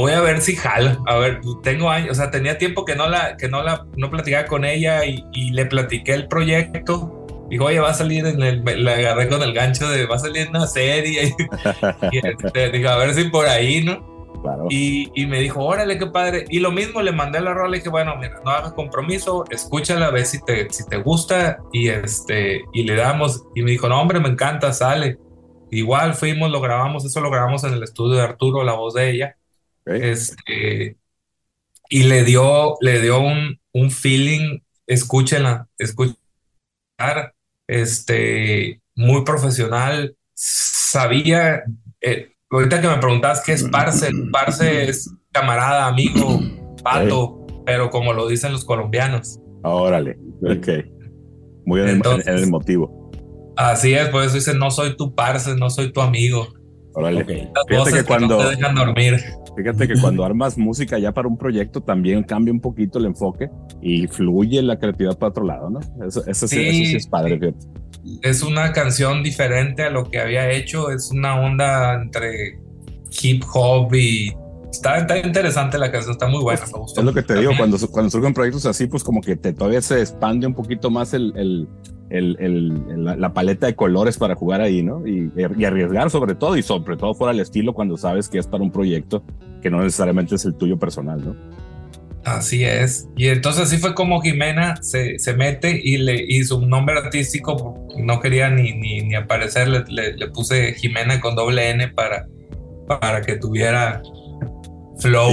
voy a ver si jala. A ver, tengo años, o sea, tenía tiempo que no la, que no la, no platicaba con ella y, y le platiqué el proyecto. Dijo, oye, va a salir en el, la agarré con el gancho de, va a salir en una serie. y este, dije, a ver si por ahí, ¿no? Claro. Y, y me dijo, órale, qué padre. Y lo mismo le mandé la rola y dije, bueno, mira, no hagas compromiso, escúchala, ve si te, si te gusta y, este, y le damos. Y me dijo, no, hombre, me encanta, sale. Igual fuimos, lo grabamos, eso lo grabamos en el estudio de Arturo, la voz de ella. Este, y le dio, le dio un, un feeling, escúchenla, escuchar, este, muy profesional, sabía, eh, ahorita que me preguntabas qué es parce, parce es camarada, amigo, pato, pero como lo dicen los colombianos. Órale. Ok. Muy Entonces- en el motivo. Así es, por eso dicen, no soy tu parce, no soy tu amigo. Órale. Ok. Las Fíjate voces que que cuando, no te dejan dormir. Fíjate que cuando armas música ya para un proyecto también cambia un poquito el enfoque y fluye la creatividad para otro lado, ¿no? Eso, eso sí, eso sí es padre, fíjate. es una canción diferente a lo que había hecho, es una onda entre hip hop y está, está interesante la canción, está muy buena, me gustó Es lo que te digo, cuando, cuando surgen proyectos así, pues como que te, todavía se expande un poquito más el, el, el- el- la, la paleta de colores para jugar ahí, ¿no? Y, y arriesgar sobre todo, y sobre todo fuera el estilo cuando sabes que es para un proyecto que no necesariamente es el tuyo personal, ¿no? Así es. Y entonces así fue como Jimena se, se mete y, le, y su nombre artístico no quería ni, ni, ni aparecer, le, le- le puse Jimena con doble N para, para que tuviera flow.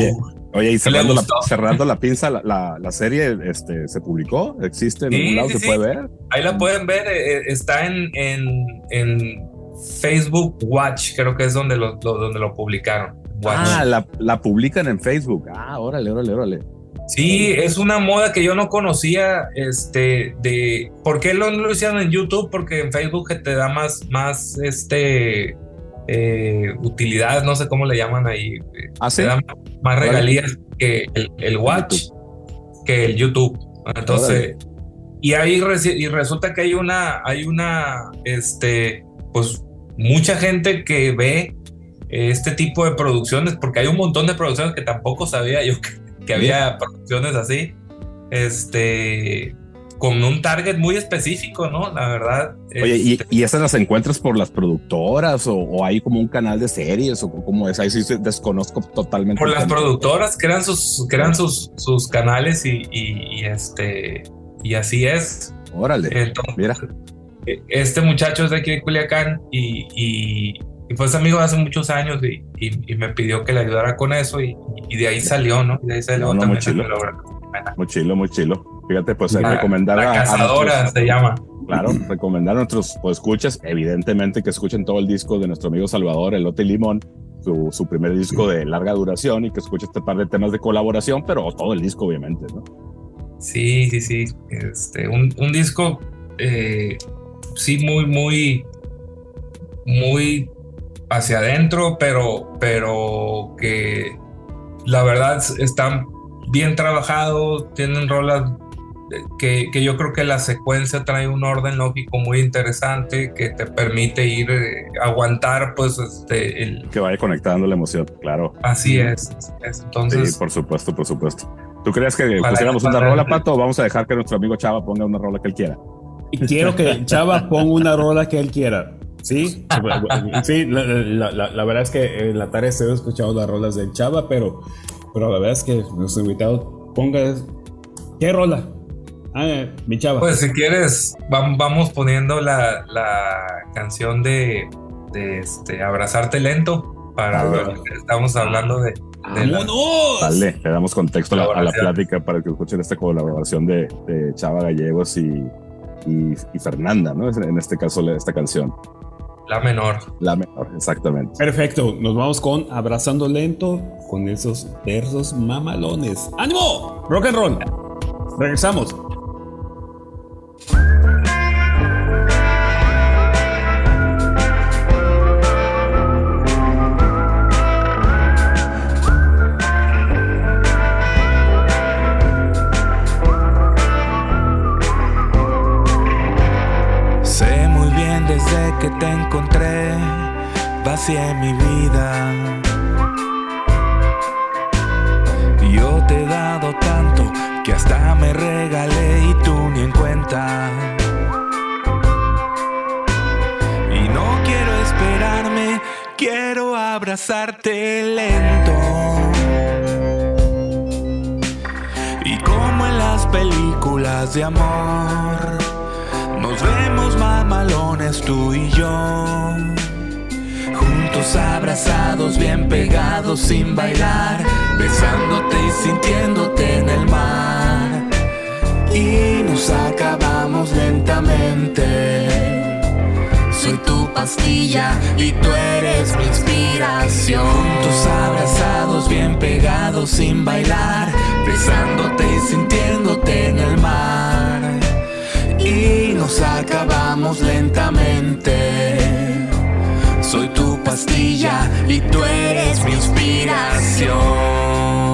Oye, y cerrando la, gustó. cerrando la pinza, la, la, la serie este, se publicó, existe en Sí, algún lado, sí, se puede ver. Ahí la pueden ver, eh, eh, está en, en, en Facebook Watch, creo que es donde lo, lo- donde lo publicaron. Watch. Ah, la, la publican en Facebook. Ah, órale, órale, órale. Sí, es una moda que yo no conocía, este, de, ¿por qué lo, lo hicieron en YouTube? Porque en Facebook te da más, más, este, eh, utilidades, no sé cómo le llaman ahí, eh, Ah, sí. te da más, regalías que el, el Watch, que el YouTube. Entonces, y ahí y resulta que hay una, hay una, este, pues mucha gente que ve este tipo de producciones, porque hay un montón de producciones que tampoco sabía yo que, que había producciones así. Este, con un target muy específico, ¿no? La verdad. Oye, ¿y, este, y esas las encuentras por las productoras o, o hay como un canal de series o cómo es? Ahí sí se- desconozco totalmente. por las productoras crean sus, crean sus, sus canales y, y- y este y así es. Órale, Entonces, mira. eh, este muchacho es de aquí de Culiacán y, y, fue amigo de hace muchos años y, y- y me pidió que le ayudara con eso y, y de ahí salió, ¿no? Y de ahí salió No, no, también muy chilo. Muy chilo, muy chilo. Fíjate, pues La, recomendar la a- a cazadora nuestros- se llama. Claro, recomendar a nuestros pues, escuchas, evidentemente que escuchen todo el disco de nuestro amigo Salvador, Elote y Limón, su, su primer disco de larga duración y que escuche este par de temas de colaboración, pero todo el disco, obviamente, ¿no? Sí, sí, sí. Este, un, un disco, eh, sí, muy, muy, muy hacia adentro, pero, pero que la verdad están bien trabajados, tienen rolas que, que yo creo que la secuencia trae un orden lógico muy interesante que te permite ir, eh, aguantar, pues, este, el, Que vaya conectando la emoción, claro. así es. así es. Entonces, sí, por supuesto, por supuesto. ¿Tú crees que Ojalá pusiéramos una rola, Pato, o vamos a dejar que nuestro amigo Chava ponga una rola que él quiera? Y quiero que Chava ponga una rola que él quiera. Sí, sí, la, la- la- la verdad es que en la tarde estoy escuchando las rolas de Chava, pero, pero la verdad es que nuestro invitado ponga. ¿Qué rola? Ah, mi Chava. Pues si quieres, vam- vamos poniendo la, la canción de, de este, Abrazarte Lento para Ah, estamos hablando de, de la- ¡Vámonos! Dale, le damos contexto a la, a la Colaboración. plática para que escuchen esta colaboración de, de Chava Gallegos y, y, y Fernanda, ¿no? En este caso, esta canción. La menor. La mejor, exactamente. Perfecto, nos vamos con Abrazando Lento con esos versos mamalones. ¡Ánimo! Rock and roll. Regresamos. Vacié mi vida. Yo te he dado tanto que hasta me regalé y tú ni en cuenta. Y no quiero esperarme, quiero abrazarte lento. Y como en las películas de amor, nos vemos mamalones tú y yo. Juntos abrazados, bien pegados sin bailar, besándote y sintiéndote en el mar. Y nos acabamos lentamente. Soy tu pastilla y tú eres mi inspiración. Juntos abrazados, bien pegados sin bailar, besándote y sintiéndote en el mar. Y nos acabamos lentamente. Soy tu pastilla y tú eres mi inspiración.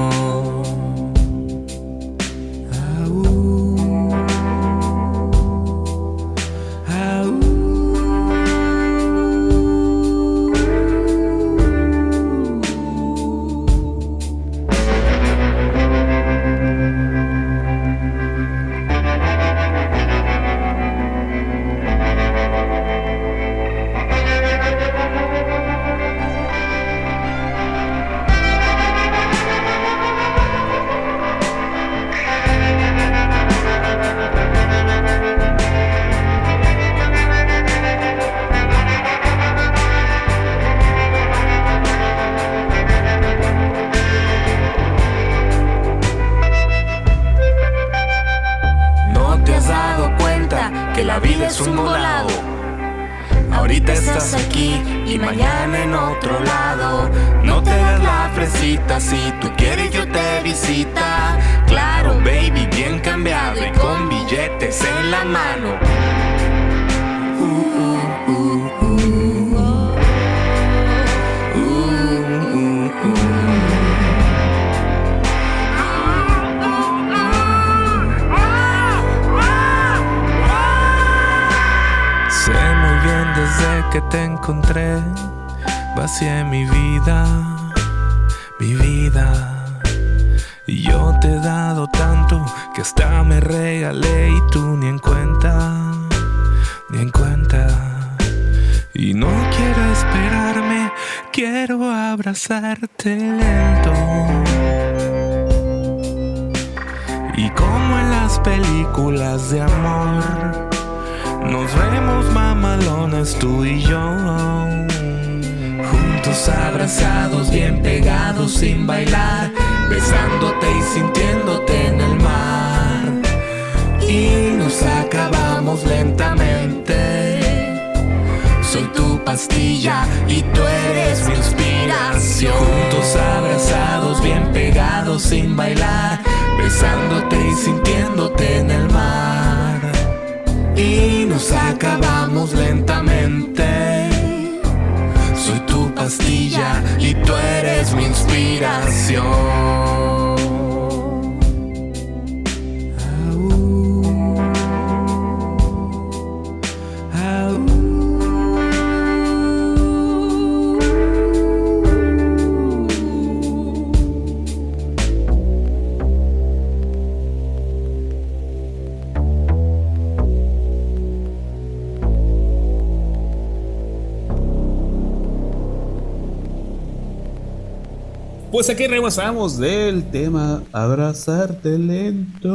Pues aquí regresamos del tema Abrazarte lento.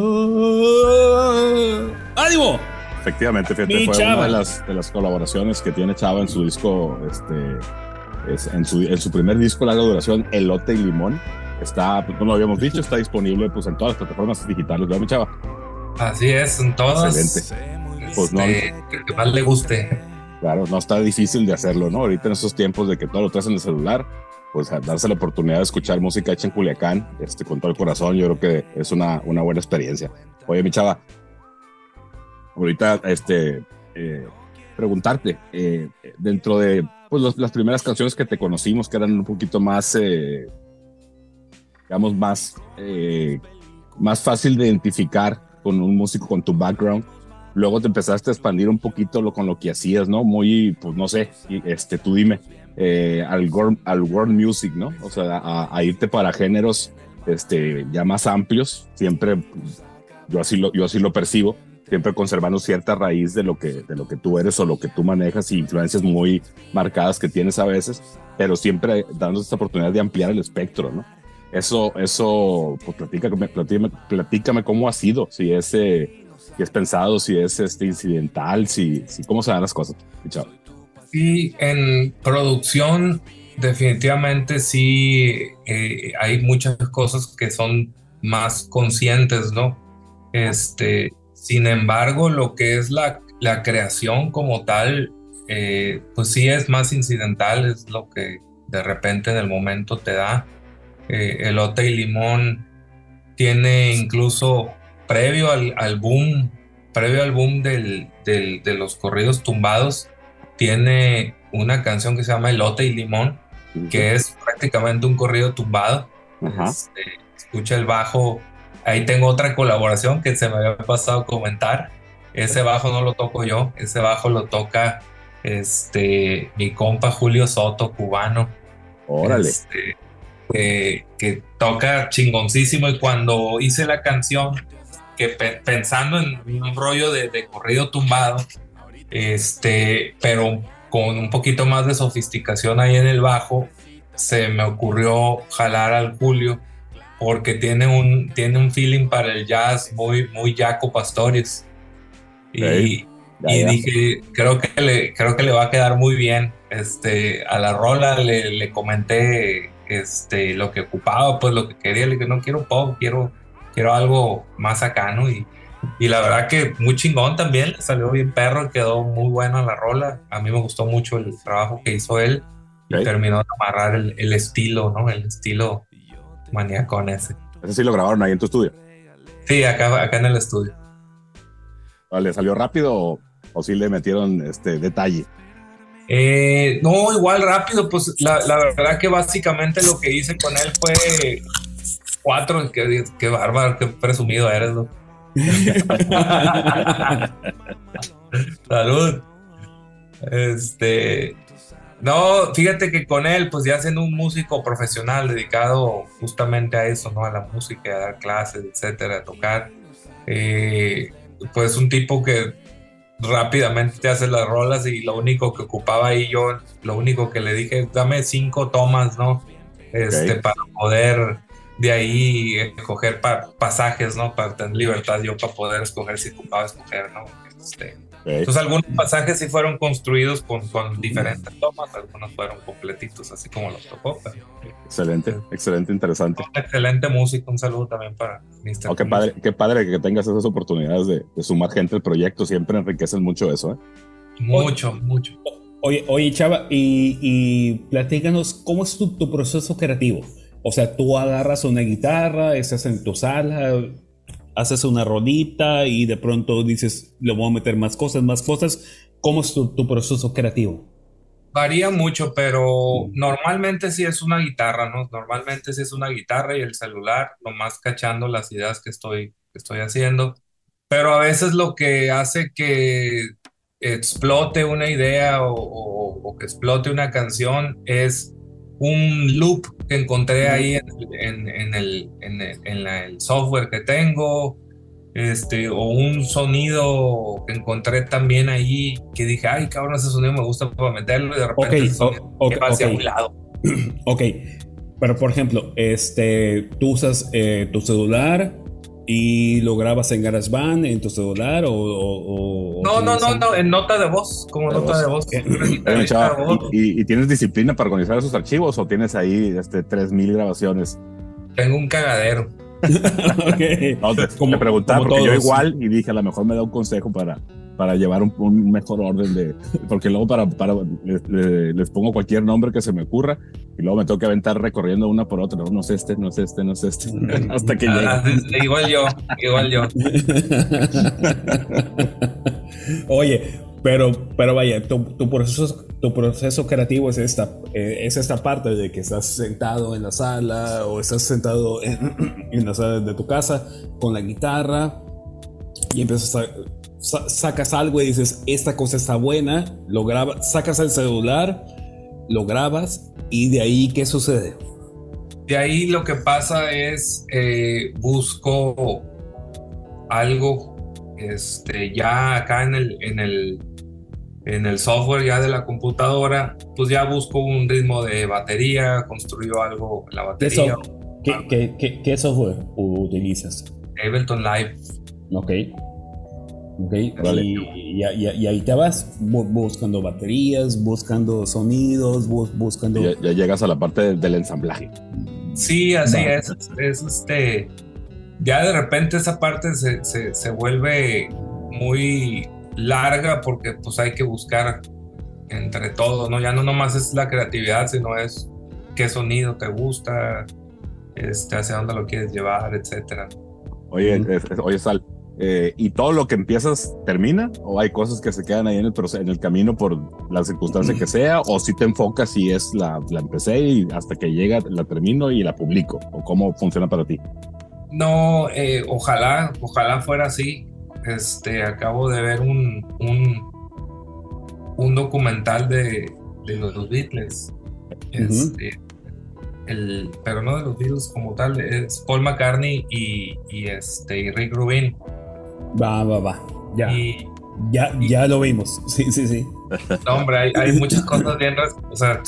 ¡Ánimo! Efectivamente, fíjate, Mi fue Chava. una de las, de las colaboraciones que tiene Chava en su disco, este, es, en, su, en su primer disco larga duración, Elote y Limón. Está, pues, no lo habíamos dicho, está disponible pues, en todas las plataformas digitales, ¿verdad, mi Chava? Así es, en todas. Excelente. Pues no, Este, que, que más le guste. claro, no está difícil de hacerlo, ¿no? Ahorita en esos tiempos de que todo lo traes en el celular, pues darse la oportunidad de escuchar música hecha en Culiacán, este, con todo el corazón, yo creo que es una, una buena experiencia. Oye, mi Chava, ahorita, este, eh, preguntarte, eh, dentro de pues, los- las primeras canciones que te conocimos, que eran un poquito más, eh, digamos, más, eh, más fácil de identificar con un músico con tu background, luego te empezaste a expandir un poquito lo, con lo que hacías, ¿no? Muy, pues no sé, este, tú dime, eh, al, world, al world music, ¿no? O sea, a, irte para géneros este, ya más amplios, siempre, yo así lo, yo así lo percibo, siempre conservando cierta raíz de lo, que, de lo que tú eres o lo que tú manejas y influencias muy marcadas que tienes a veces, pero siempre dando esta oportunidad de ampliar el espectro, ¿no? Eso, eso, pues platícame, platícame, platícame cómo ha sido, si es, si es pensado, si es este, incidental, si, si cómo se dan las cosas. Chao. Y en producción, definitivamente sí eh, hay muchas cosas que son más conscientes, ¿no? Este, sin embargo, lo que es la, la creación como tal, eh, pues sí es más incidental, es lo que de repente en el momento te da. Eh, Elote y Limón tiene incluso previo al, al boom, previo al boom de los corridos tumbados, tiene una canción que se llama Elote y Limón, que es prácticamente un corrido tumbado. Este, escucha el bajo. Ahí tengo otra colaboración que se me había pasado a comentar. Ese bajo no lo toco yo, ese bajo lo toca este, mi compa Julio Soto, cubano. Órale. Este, que, que toca chingoncísimo. Y cuando hice la canción, que pe- pensando en un rollo de, de corrido tumbado, este, pero con un poquito más de sofisticación ahí en el bajo, se me ocurrió jalar al Julio porque tiene un, tiene un feeling para el jazz muy, muy Jaco Pastorius. Y. Ya, y ya. dije, creo que, le, creo que le va a quedar muy bien. Este, a la rola le, le comenté este, lo que ocupaba, pues lo que quería. Le dije, no quiero pop, quiero, quiero algo más acá, ¿no? Y, y la verdad que muy chingón también, le salió bien perro, quedó muy buena la rola. A mí me gustó mucho el trabajo que hizo él y terminó de amarrar el, el estilo, ¿no? El estilo maníacón ese. Ese sí lo grabaron ahí en tu estudio. Sí, acá, acá en el estudio. ¿Le salió rápido o, o sí le metieron este detalle? Eh, no, igual rápido, pues la, la verdad que básicamente lo que hice con él fue cuatro, qué, qué bárbaro, qué presumido eres, ¿no? Salud. Este, No, fíjate que con él, pues ya siendo un músico profesional dedicado justamente a eso, ¿no? A la música, a dar clases, etcétera, a tocar. eh, pues un tipo que rápidamente te hace las rolas y lo único que ocupaba ahí yo, lo único que le dije, dame cinco tomas, ¿no? Este, Ok. para poder de ahí escoger pa- pasajes, ¿no? Para tener libertad yo para poder escoger si ocupaba escoger, ¿no? Este, entonces algunos pasajes sí fueron construidos con, con diferentes tomas, algunos fueron completitos, así como los tocó. Pero Excelente, excelente, interesante. un excelente músico, un saludo también para Mr. Oh, qué, padre, qué padre que tengas esas oportunidades de, de sumar gente al proyecto. Siempre enriquecen mucho eso. ¿eh? Mucho, mucho. Oye, oye, Chava, y, y platícanos, ¿cómo es tu, tu proceso creativo? O sea, tú agarras una guitarra, estás en tu sala, haces una rodita y de pronto dices, le voy a meter más cosas, más cosas. ¿Cómo es tu, tu proceso creativo? Varía mucho, pero Mm. normalmente sí es una guitarra, ¿no? Normalmente sí es una guitarra y el celular, nomás cachando las ideas que estoy, que estoy haciendo. Pero a veces lo que hace que explote una idea o, o- o que explote una canción es un loop que encontré ahí en, en- en el, en el- en la- el software que tengo, este, o un sonido que encontré también ahí que dije, ay, cabrón, ese sonido me gusta para meterlo y de repente Ok, el o- sonido hacia ok. un lado. Ok, pero por ejemplo, este, tú usas eh, tu celular y lo grabas en GarageBand en tu celular o... o- o No, no, no, no, en nota de voz, como De nota voz. de voz. Eh, chava. ¿y, tienes disciplina para organizar esos archivos o tienes ahí este, 3000 grabaciones? Tengo un cagadero. Ok. No, te, Como- te preguntaba porque yo igual y dije a lo mejor me da un consejo para, para llevar un, un mejor orden de porque luego para, para le- le- les pongo cualquier nombre que se me ocurra y luego me tengo que aventar recorriendo una por otra no, no es este no es este no es este hasta que Ah, igual yo, igual yo. Oye, pero, pero vaya, tu, tu proceso, tu proceso creativo es esta, eh, es esta parte de que estás sentado en la sala o estás sentado en, en la sala de tu casa con la guitarra y empiezas a sa- sacas algo y dices esta cosa está buena, lo grabas, sacas el celular, lo grabas y de ahí qué sucede. De ahí lo que pasa es eh, busco algo este, ya acá en el, en el en el software ya de la computadora, pues ya busco un ritmo de batería, construyo algo en la ¿Qué, batería, so- qué- qué- qué- qué software utilizas? Ableton Live. Ok. Vale. Y, y- y- y ahí te vas bu- buscando baterías, buscando sonidos, bu- buscando. ya, ya llegas a la parte del, del ensamblaje Sí, así Va. es, es este, ya de repente esa parte se, se, se vuelve muy larga porque pues hay que buscar entre todos, ¿no? Ya no nomás es la creatividad, sino es qué sonido te gusta, este, hacia dónde lo quieres llevar, etcétera. oye es- es- oye Sal eh, y todo lo que empiezas termina o hay cosas que se quedan ahí en el en el camino por la circunstancia que sea o si te enfocas y es la, la empecé y hasta que llega la termino y la publico o cómo funciona para ti No, eh, ojalá, ojalá fuera así. Este, acabo de ver un, un, un documental de, de los Beatles. Este, el, pero no de los Beatles como tal, es Paul McCartney y, y este, y Rick Rubin. Va, va, va. Ya, Y, ya, ya lo vimos. Sí, sí, sí. no, hombre, hay, hay muchas cosas bien. ras- O sea,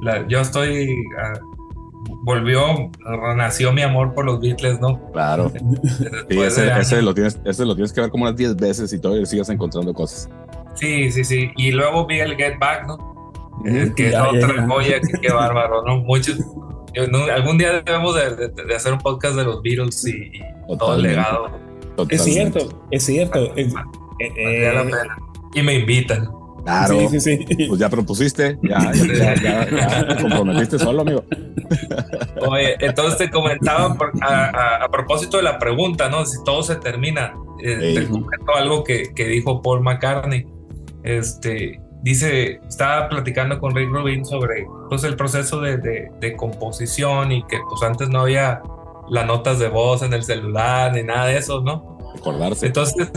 la- yo estoy. ah, volvió, renació mi amor por los Beatles, ¿no? claro Sí, ese, lo tienes, ese lo tienes que ver como unas 10 veces y todavía sigues encontrando cosas. Sí, sí, sí. Y luego vi el Get Back, ¿no? Eh, que Ya, es otra ya. joya, que qué bárbaro, ¿no? Muchos. yo no- algún día debemos de, de- de hacer un podcast de los Beatles y, y todo el Totalmente. Es cierto, es cierto. Es- eh, Valdría la eh, pena. Y me invitan. Claro. Sí, sí, sí. Pues ya propusiste, ya, ya, ya, ya- ya te comprometiste solo, amigo. Oye, entonces te comentaba por- a, a- a propósito de la pregunta, ¿no? Si todo se termina, eh, te comento algo que, que dijo Paul McCartney. Este, dice, estaba platicando con Rick Rubin sobre pues, el proceso de, de- de composición y que pues antes no había las notas de voz en el celular ni nada de eso, ¿no? Acordarse. Entonces,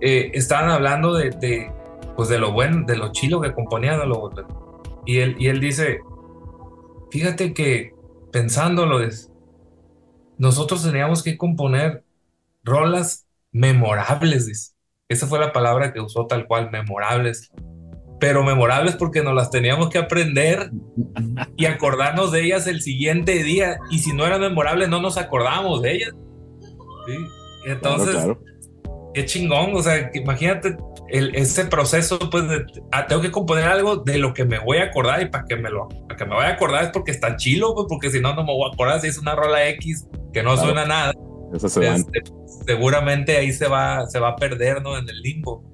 eh, estaban hablando de, de, pues de lo bueno, de lo chilo que componía, de lo, Y él, y él dice, fíjate que pensándolo, es, nosotros teníamos que componer rolas memorables, dice. Esa fue la palabra que usó tal cual, memorables. Pero memorables porque nos las teníamos que aprender y acordarnos de ellas el siguiente día. Y si no eran memorables, no nos acordábamos de ellas. ¿sí? Entonces, Claro, claro. qué chingón. O sea, imagínate el, ese proceso, pues, de, ah, tengo que componer algo de lo que me voy a acordar y para que me lo para que me vaya a acordar es porque está chilo, pues, porque si no, no me voy a acordar si es una rola X que no Claro. suena a nada Esas se este, seguramente ahí se va, se va a perder, ¿no? En el limbo.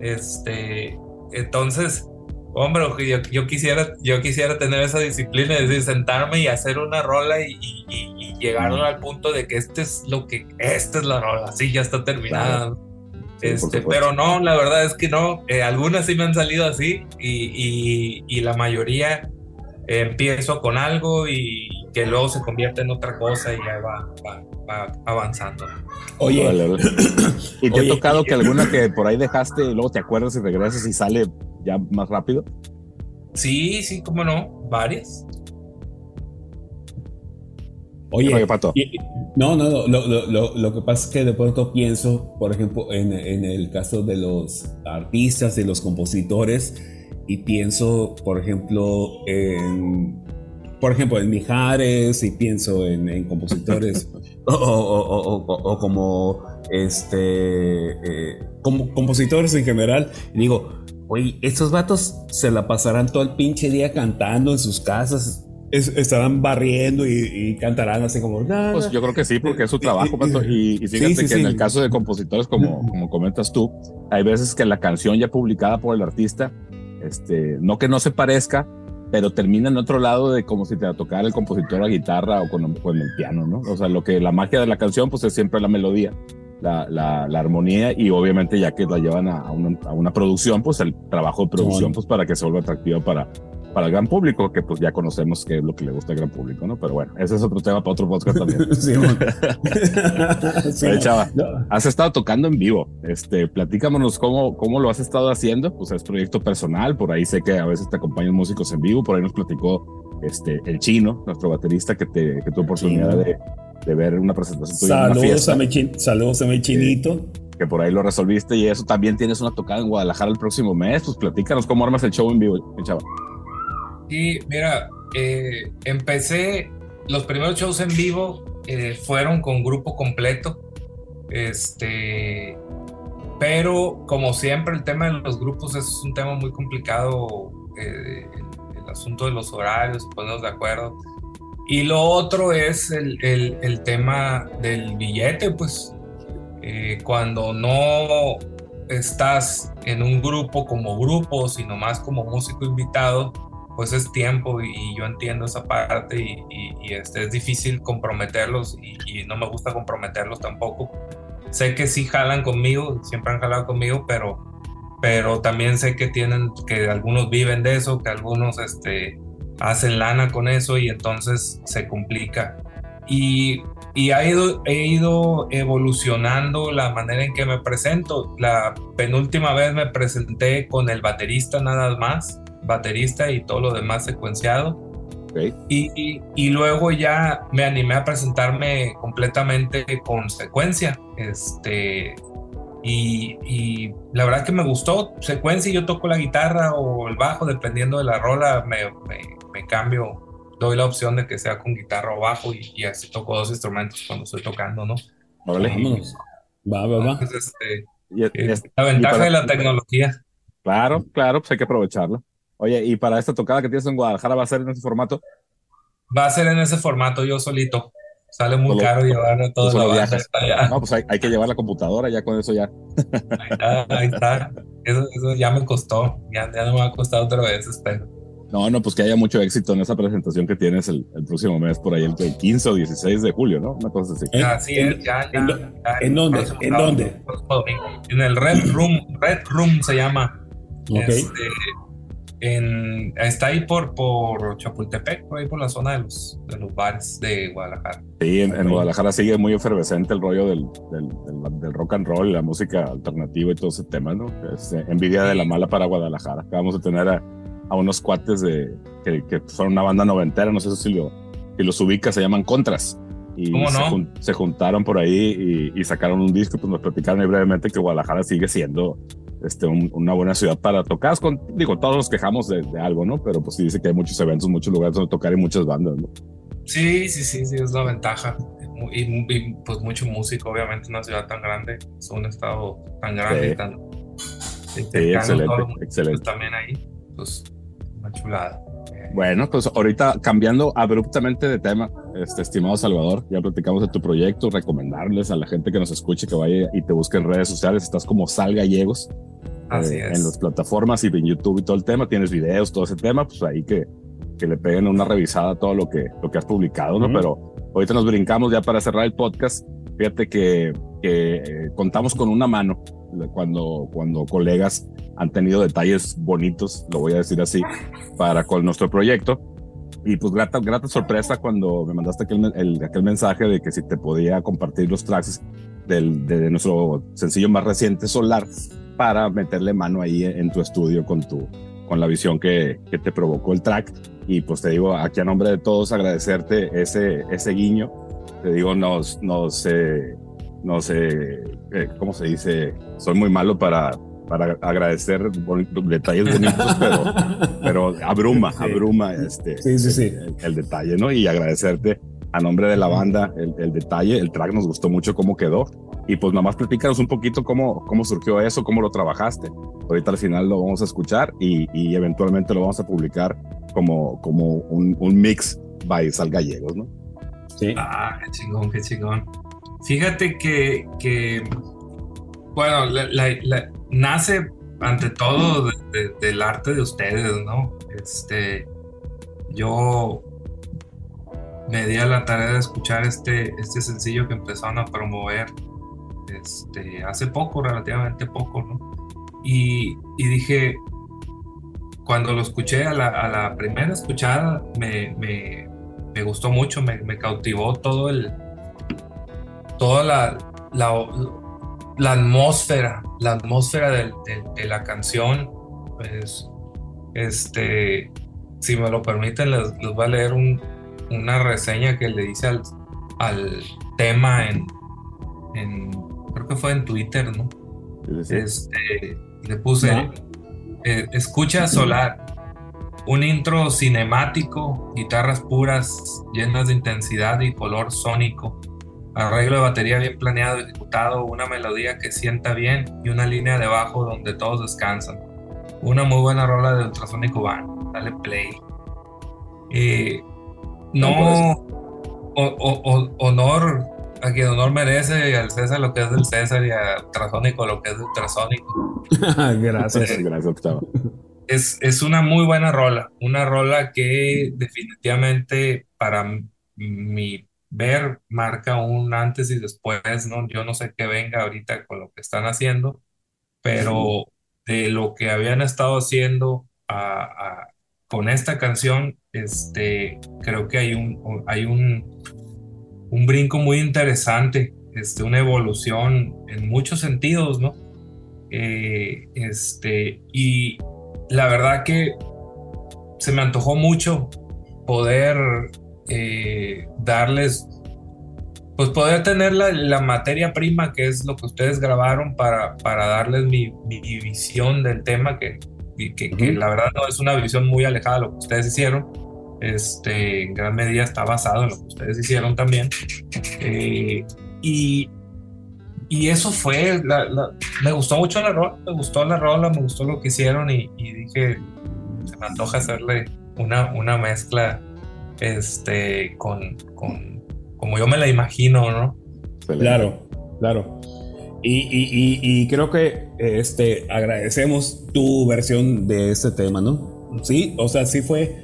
Este, entonces, hombre, yo, yo quisiera, yo quisiera tener esa disciplina, es decir, sentarme y hacer una rola y, y- y- y llegar al punto de que este es lo que, esta es la rola, sí, ya está terminada. Sí, Este, pero no, la verdad es que no. Eh, algunas sí me han salido así y, y- y la mayoría empiezo con algo y que luego se convierte en otra cosa y ya va, va- va avanzando. Oye. ¿Y te Oye, ha tocado que alguna que por ahí dejaste y luego te acuerdas y regresas y sale ya más rápido? Sí, sí, cómo no, varias. oye, Oye, Pato. y- no, no, no, lo, lo- lo- lo que pasa es que de pronto pienso, por ejemplo, en, en el caso de los artistas, de los compositores, y pienso, por ejemplo, en, por ejemplo, en Mijares, y pienso en, en compositores, o, o- o- como, este, eh, como compositores en general, y digo, oye, estos vatos se la pasarán todo el pinche día cantando en sus casas, es- estarán barriendo y, y cantarán así como... "Na, Pues na". yo creo que sí, porque es su trabajo, Pato. Y, y fíjate Sí, sí, que en el caso de compositores, como, como comentas tú, hay veces que la canción ya publicada por el artista, este, no que no se parezca, pero termina en otro lado de como si te tocara el compositor a guitarra o con, con el piano, ¿no? O sea, lo que la magia de la canción, pues es siempre la melodía, la, la, la armonía y obviamente ya que la llevan a, a una, a una producción, pues el trabajo de producción, pues para que se vuelva atractivo para, para el gran público, que pues ya conocemos que es lo que le gusta al gran público, ¿no? Pero bueno, ese es otro tema para otro podcast también. Simón. Oye, chava. No. Has estado tocando en vivo. Este, platícanos cómo, cómo lo has estado haciendo. Pues es proyecto personal. Por ahí sé que a veces te acompañan músicos en vivo. Por ahí nos platicó este, el chino, nuestro baterista, que, te, que tuvo oportunidad de, de ver una presentación tuya en una Saludos fiesta, a, mi chin- saludos a mi chinito. que por ahí lo resolviste y eso también tienes una tocada en Guadalajara el próximo mes. Pues platícanos cómo armas el show en vivo, chava. Y mira, eh, empecé, los primeros shows en vivo eh, fueron con grupo completo. Este, pero como siempre, el tema de los grupos es un tema muy complicado. eh, el, el asunto de los horarios, ponernos de acuerdo. Y lo otro es el, el- el tema del billete, pues eh, cuando no estás en un grupo como grupo, sino más como músico invitado, pues es tiempo y, y yo entiendo esa parte y, y- y, este, es difícil comprometerlos y, no me gusta comprometerlos tampoco. Sé que sí jalan conmigo, siempre han jalado conmigo, pero, pero también sé que tienen, que algunos viven de eso, que algunos este, hacen lana con eso y entonces se complica. Y, y ha ido, he ido evolucionando la manera en que me presento. La penúltima vez me presenté con el baterista nada más, baterista y todo lo demás secuenciado. Ok. Y, y- y luego ya me animé a presentarme completamente con secuencia. Este, y, y la verdad que me gustó secuencia y yo toco la guitarra o el bajo, dependiendo de la rola, me, me- me cambio, doy la opción de que sea con guitarra o bajo y, y así toco dos instrumentos cuando estoy tocando, ¿no? Órale. Vámonos. Va, va, va. Entonces, este, Y- y- es la ventaja para- de la tecnología. Claro, claro, pues hay que aprovecharlo. Oye, y para esta tocada que tienes en Guadalajara va a ser en ese formato. Va a ser en ese formato yo solito. Sale muy Solo- caro llevar a toda la banda hasta allá. No, pues hay, hay que llevar la computadora, ya con eso ya. Ahí está, ahí está. Eso, eso ya me costó. Ya, ya no me va a costar otra vez, espero. No, no, pues que haya mucho éxito en esa presentación que tienes el, el próximo mes, por ahí el, el 15 o 16 de julio, ¿no? Una cosa así. ¿En- Así es, ya, ya, en- ya, en dónde? ¿En dónde? En el Red Room, Red Room se llama. Ok. Este, en, está ahí por, por Chapultepec, por ahí por la zona de los, de los bares de Guadalajara. Sí, en, en. Guadalajara sigue muy efervescente el rollo del, del, del- del rock and roll, la música alternativa y todo ese tema, ¿no? Es eh, envidia de la mala para Guadalajara. Acabamos de tener a, a unos cuates de, que, que fueron una banda noventera, no sé si, lo, si los ubicas, se llaman Contras. Y ¿Cómo se, no? jun- se juntaron por ahí y, y sacaron un disco, pues nos platicaron ahí brevemente que Guadalajara sigue siendo este, un- una buena ciudad para tocar. Con, digo, todos nos quejamos de, de algo, ¿no? Pero pues sí dice que hay muchos eventos, muchos lugares donde tocar y muchas bandas, ¿no? Sí, sí, sí, sí, es la ventaja. Y, y, pues mucho músico, obviamente, una ciudad tan grande, es un estado tan grande Sí. y tan Sí, excelente, mundo, excelente. pues, también ahí, pues una chulada. Eh, Bueno, pues ahorita cambiando abruptamente de tema, este estimado Salvador, ya platicamos de tu proyecto, recomendarles a la gente que nos escuche que vaya y te busque en redes sociales, estás como Sal Gallegos Así eh, es. en las plataformas y en YouTube y todo el tema, tienes videos, todo ese tema, pues ahí que, que le peguen una revisada a todo lo que, lo que has publicado, ¿no? Ujú. Pero ahorita nos brincamos ya para cerrar el podcast, fíjate que, que eh, contamos con una mano cuando, cuando colegas han tenido detalles bonitos, lo voy a decir así, para con nuestro proyecto. Y pues grata, grata sorpresa cuando me mandaste aquel, el- aquel mensaje de que si te podía compartir los tracks del, de nuestro sencillo más reciente, Solar, para meterle mano ahí en tu estudio con, tu, con la visión que, que te provocó el track. Y pues te digo, aquí a nombre de todos, agradecerte ese, ese guiño. Te digo, nos, nos, eh, nos eh, eh, ¿cómo se dice? Soy muy malo para, para agradecer detalles bonitos, pero, pero abruma, Sí. abruma este, Sí, sí, sí. El, el detalle, ¿no? Y agradecerte a nombre de la banda el, el detalle, el track nos gustó mucho cómo quedó. Y pues nomás platícanos un poquito cómo, cómo surgió eso, cómo lo trabajaste. Ahorita al final lo vamos a escuchar y, y eventualmente lo vamos a publicar como, como un, un mix by Sal Gallegos, ¿no? Sí. Ah, qué chingón, qué chingón. Fíjate que, bueno, nace ante todo de- de- del arte de ustedes, ¿no? Este, yo me di a la tarea de escuchar este, este sencillo que empezaron a promover este, hace poco, relativamente poco, ¿no? Y, dije, cuando lo escuché a la, a la primera escuchada, me, me, gustó mucho, me cautivó todo el, toda la, la, la atmósfera, la atmósfera de, la canción. Pues, este, si me lo permiten, les, les voy a leer un- una reseña que le hice al, al tema en, en, creo que fue en Twitter, ¿no? Este, le puse, eh, escucha Solar, un intro cinemático, guitarras puras, llenas de intensidad y color sónico, arreglo de batería bien planeado ejecutado, una melodía que sienta bien y una línea de bajo donde todos descansan. Una muy buena rola de Ultrasonico Band, dale play. Eh, no, o- o- o- honor a quien honor merece al César lo que es del César y a Ultrasónico lo que es de Ultrasónico. Gracias. Gracias, Octavo. Es, es una muy buena rola, una rola que definitivamente para mi ver marca un antes y después, ¿no? Yo no sé qué venga ahorita con lo que están haciendo, pero de lo que habían estado haciendo a- a- con esta canción, este, creo que hay un, hay un, un brinco muy interesante, este, una evolución en muchos sentidos, ¿no? Eh, este, y la verdad que se me antojó mucho poder eh, darles, pues poder tener la, la materia prima que es lo que ustedes grabaron para, para darles mi, mi visión del tema, que, que, que Ujú. la verdad no es una visión muy alejada de lo que ustedes hicieron. Este, en gran medida está basado en lo que ustedes hicieron también. Eh, y, y eso fue, la- la- me gustó mucho la rola, me gustó la rola, me gustó lo que hicieron y, y dije, se me antoja hacerle una, una mezcla este, con, con, como yo me la imagino, ¿no? Claro, claro. Y, y- y- y creo que este, agradecemos tu versión de este tema, ¿no? Sí, o sea, sí fue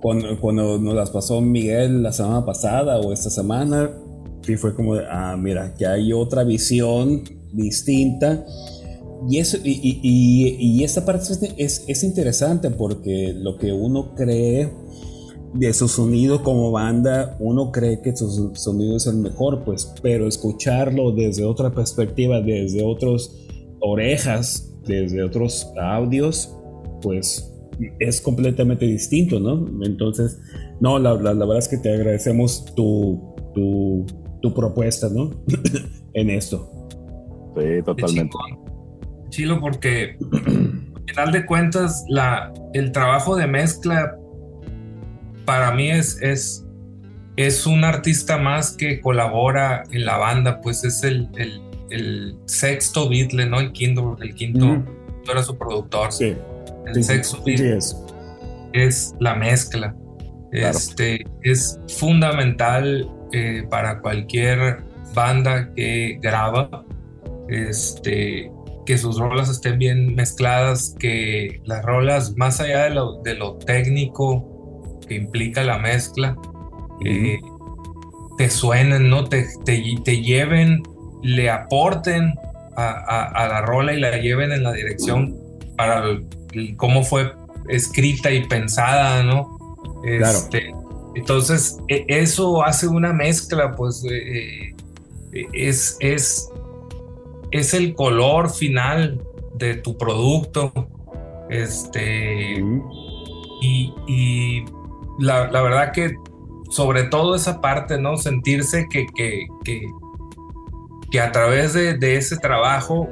cuando, cuando nos las pasó Miguel la semana pasada o esta semana, sí fue como, de, ah, mira, que hay otra visión distinta. Y, eso, y, y- y- y esta parte es, es- es interesante porque lo que uno cree de su sonido como banda, uno cree que su sonido es el mejor, pues, pero escucharlo desde otra perspectiva, desde otras orejas, desde otros audios, pues es completamente distinto, ¿no? Entonces, no, la, la- la verdad es que te agradecemos tu, tu, tu propuesta, ¿no? en esto. Sí, totalmente. Chilo, porque al final de cuentas, la, el trabajo de mezcla para mí es, es, es un artista más que colabora en la banda, pues es el, el, el sexto Beatle, ¿no? El quinto, el quinto era su productor. Sí, el sí, sexto sí, Beatle es. es la mezcla. Claro. Este, es fundamental eh, para cualquier banda que graba este, que sus rolas estén bien mezcladas, que las rolas, más allá de lo, de lo técnico que implica la mezcla, eh, te suenen, ¿no? Te, te, te lleven, le aporten a, a- a la rola y la lleven en la dirección para el- el- cómo fue escrita y pensada, ¿no? Claro. Este, entonces, e- eso hace una mezcla, pues eh, eh, es, es, es el color final de tu producto. Este, y la, la verdad que sobre todo esa parte, ¿no? Sentirse que, que, que, que a través de, de ese trabajo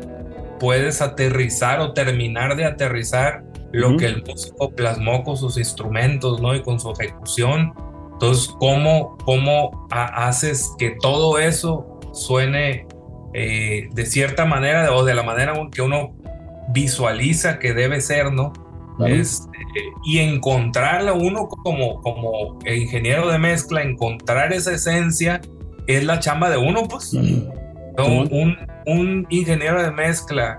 puedes aterrizar o terminar de aterrizar lo que el músico plasmó con sus instrumentos, ¿no? Y con su ejecución. Entonces, ¿cómo, cómo ha- haces que todo eso suene eh, de cierta manera o de la manera que uno visualiza que debe ser, ¿no? Claro. Este, y encontrarla uno como, como ingeniero de mezcla, encontrar esa esencia es la chamba de uno, pues. Un, un ingeniero de mezcla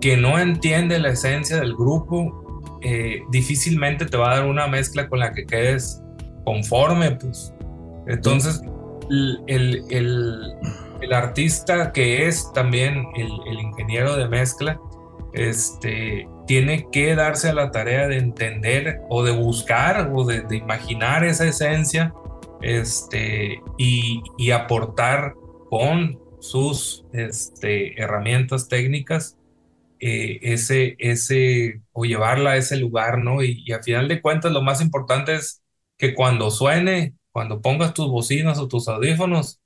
que no entiende la esencia del grupo, eh, difícilmente te va a dar una mezcla con la que quedes conforme, pues. Entonces, el, el- el- el artista que es también el, el ingeniero de mezcla, este, tiene que darse a la tarea de entender o de buscar o de, de imaginar esa esencia este, y, y aportar con sus este, herramientas técnicas eh, ese, ese, o llevarla a ese lugar, ¿no? Y, y a final de cuentas lo más importante es que cuando suene, cuando pongas tus bocinas o tus audífonos,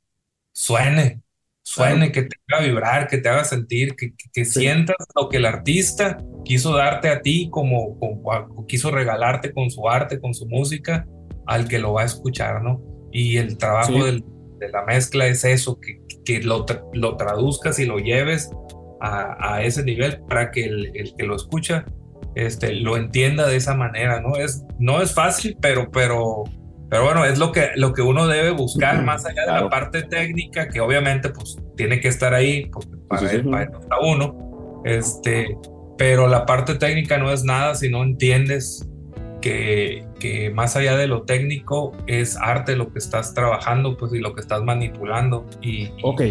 suene, suene, que te haga vibrar, que te haga sentir, que, que- que Sí. sientas lo que el artista quiso darte a ti, como, como quiso regalarte con su arte, con su música, al que lo va a escuchar, ¿no? Y el trabajo Sí. del- de la mezcla es eso, que, que lo, tra- lo traduzcas y lo lleves a, a ese nivel para que el, el que lo escucha este, lo entienda de esa manera, ¿no? Es, no es fácil, pero, pero, pero bueno, es lo que, lo que uno debe buscar más allá de Claro. la parte técnica, que obviamente pues tiene que estar ahí, porque para, sí, sí. para está uno, este, pero la parte técnica no es nada si no entiendes que, que más allá de lo técnico es arte lo que estás trabajando, pues y lo que estás manipulando y, y Ok,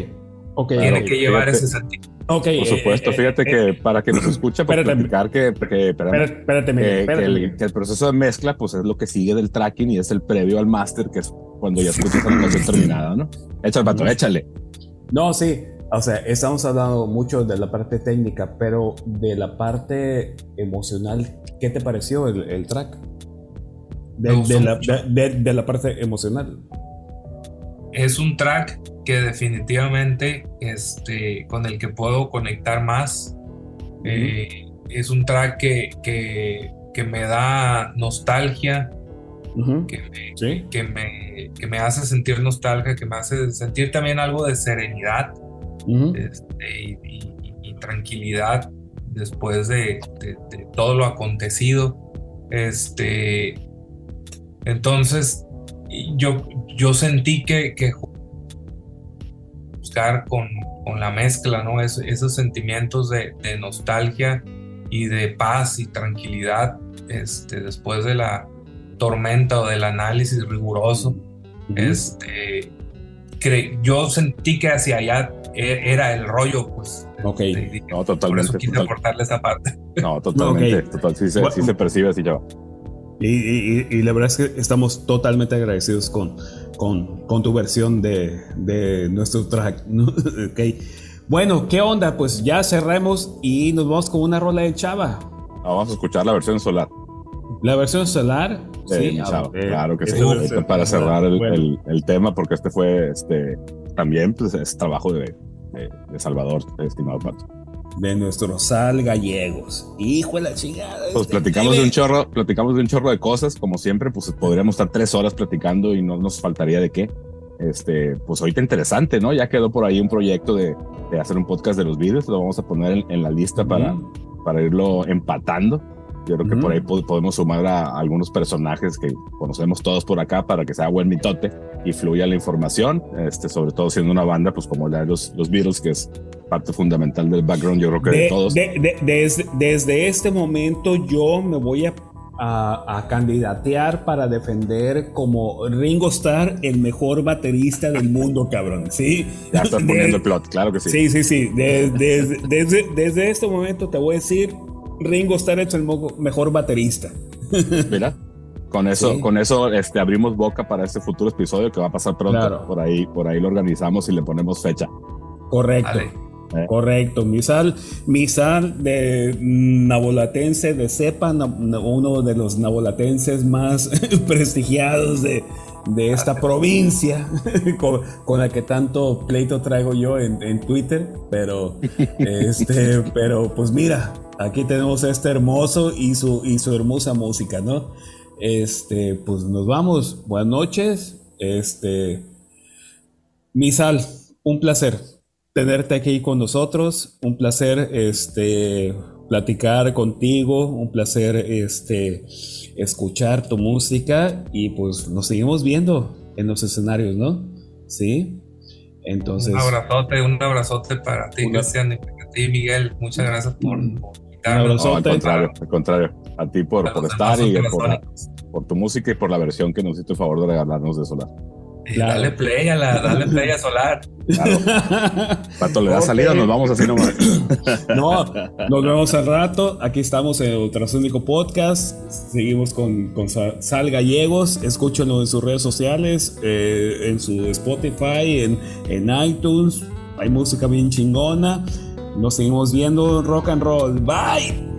ok. tiene Claro, que llevar fíjate. ese sentido. Ok, Por supuesto, eh, eh, fíjate eh, que para que nos escuche, pues espérate. platicar que, que, espérame, Espérate, espérate, que- el, que el proceso de mezcla pues es lo que sigue del tracking y es el previo al master, que es cuando ya escuchas la canción terminada, ¿no? Échale, pato, échale. No, sí, o sea, estamos hablando mucho de la parte técnica, pero de la parte emocional, ¿qué te pareció el, el track? De, la, mucho. de- de- de la parte emocional. es un track que definitivamente este, con el que puedo conectar más. Eh, es un track que, que, que me da nostalgia, Ujú, que me, Sí. que, me, que me hace sentir nostalgia, que me hace sentir también algo de serenidad este, y, y- y tranquilidad después de, de- de todo lo acontecido. Este, entonces, yo, yo sentí que, que buscar con, con la mezcla, ¿no? Es- esos sentimientos de, de nostalgia y de paz y tranquilidad este, después de la tormenta o del análisis riguroso. ujú. Este, cre- yo sentí que hacia allá era el rollo, pues. Ok. este, y dije, No, por totalmente. eso quise total- aportarle esa parte. no, totalmente. Ok. Total, sí, se, sí Bueno. se percibe así, ya. Y, y- y la verdad es que estamos totalmente agradecidos con, con, con tu versión de, de nuestro track. ¿no? Ok. Bueno, ¿qué onda? Pues ya cerramos y nos vamos con una rola de Chava. Vamos a escuchar la versión solar. La versión solar. de sí, ah, Chava. eh, claro que sí. para cerrar el, bueno. el- el tema, porque este fue este también pues, es trabajo de, de- de Salvador, estimado Pato. de nuestro sal gallegos. Hijo de la chingada. Pues este platicamos de un chorro, platicamos de un chorro de cosas, como siempre, pues podríamos estar tres horas platicando y no nos faltaría de qué. Este, pues ahorita interesante, ¿no? Ya quedó por ahí un proyecto de, de hacer un podcast de los vídeos, lo vamos a poner en, en la lista para, para irlo empatando. Yo creo que por ahí po- podemos sumar a algunos personajes que conocemos todos por acá para que sea buen mitote y fluya la información, este, sobre todo siendo una banda, pues como la de los, los Beatles, que es parte fundamental del background, yo creo que de, De- todos. de- de- desde, desde este momento yo me voy a, a- a candidatear para defender como Ringo Starr el mejor baterista del mundo, cabrón. Sí. ya estás poniendo el plot, claro que sí. Sí, sí, sí. De- de- desde, desde este momento te voy a decir, Ringo Starr es el mejor baterista. Mira, con eso, Sí. con eso este, abrimos boca para este futuro episodio que va a pasar pronto. Claro. Por ahí, por ahí lo organizamos y le ponemos fecha. Correcto. Vale. Correcto, mi sal, mi sal de nabolatense de cepa, na- uno de los nabolatenses más prestigiados de, de esta provincia, con, con la que tanto pleito traigo yo en, en Twitter, pero, este, pero pues mira, aquí tenemos este hermoso y su, y su hermosa música, ¿no? Este, pues nos vamos, buenas noches, este, mi sal, un placer tenerte aquí con nosotros, un placer este platicar contigo, un placer este escuchar tu música y pues nos seguimos viendo en los escenarios, ¿no? Sí. Entonces, Un abrazote, un abrazote para ti, Una- Cristian, y para ti, Miguel. Muchas gracias por, Un por invitarnos. No, al contrario, al contrario. A ti por, por estar y por, por tu música y por la versión que nos hiciste el favor de regalarnos de Solar. Claro. Dale play a la, dale play a Solar. Claro. Pato, le da salida, nos vamos así nomás. No, nos vemos al rato. Aquí estamos en Ultrasónico Podcast. Seguimos con, con Sa- Sal Gallegos. Escúchenlo en sus redes sociales, eh, en su Spotify, en, en iTunes. Hay música bien chingona. Nos seguimos viendo rock and roll. Bye.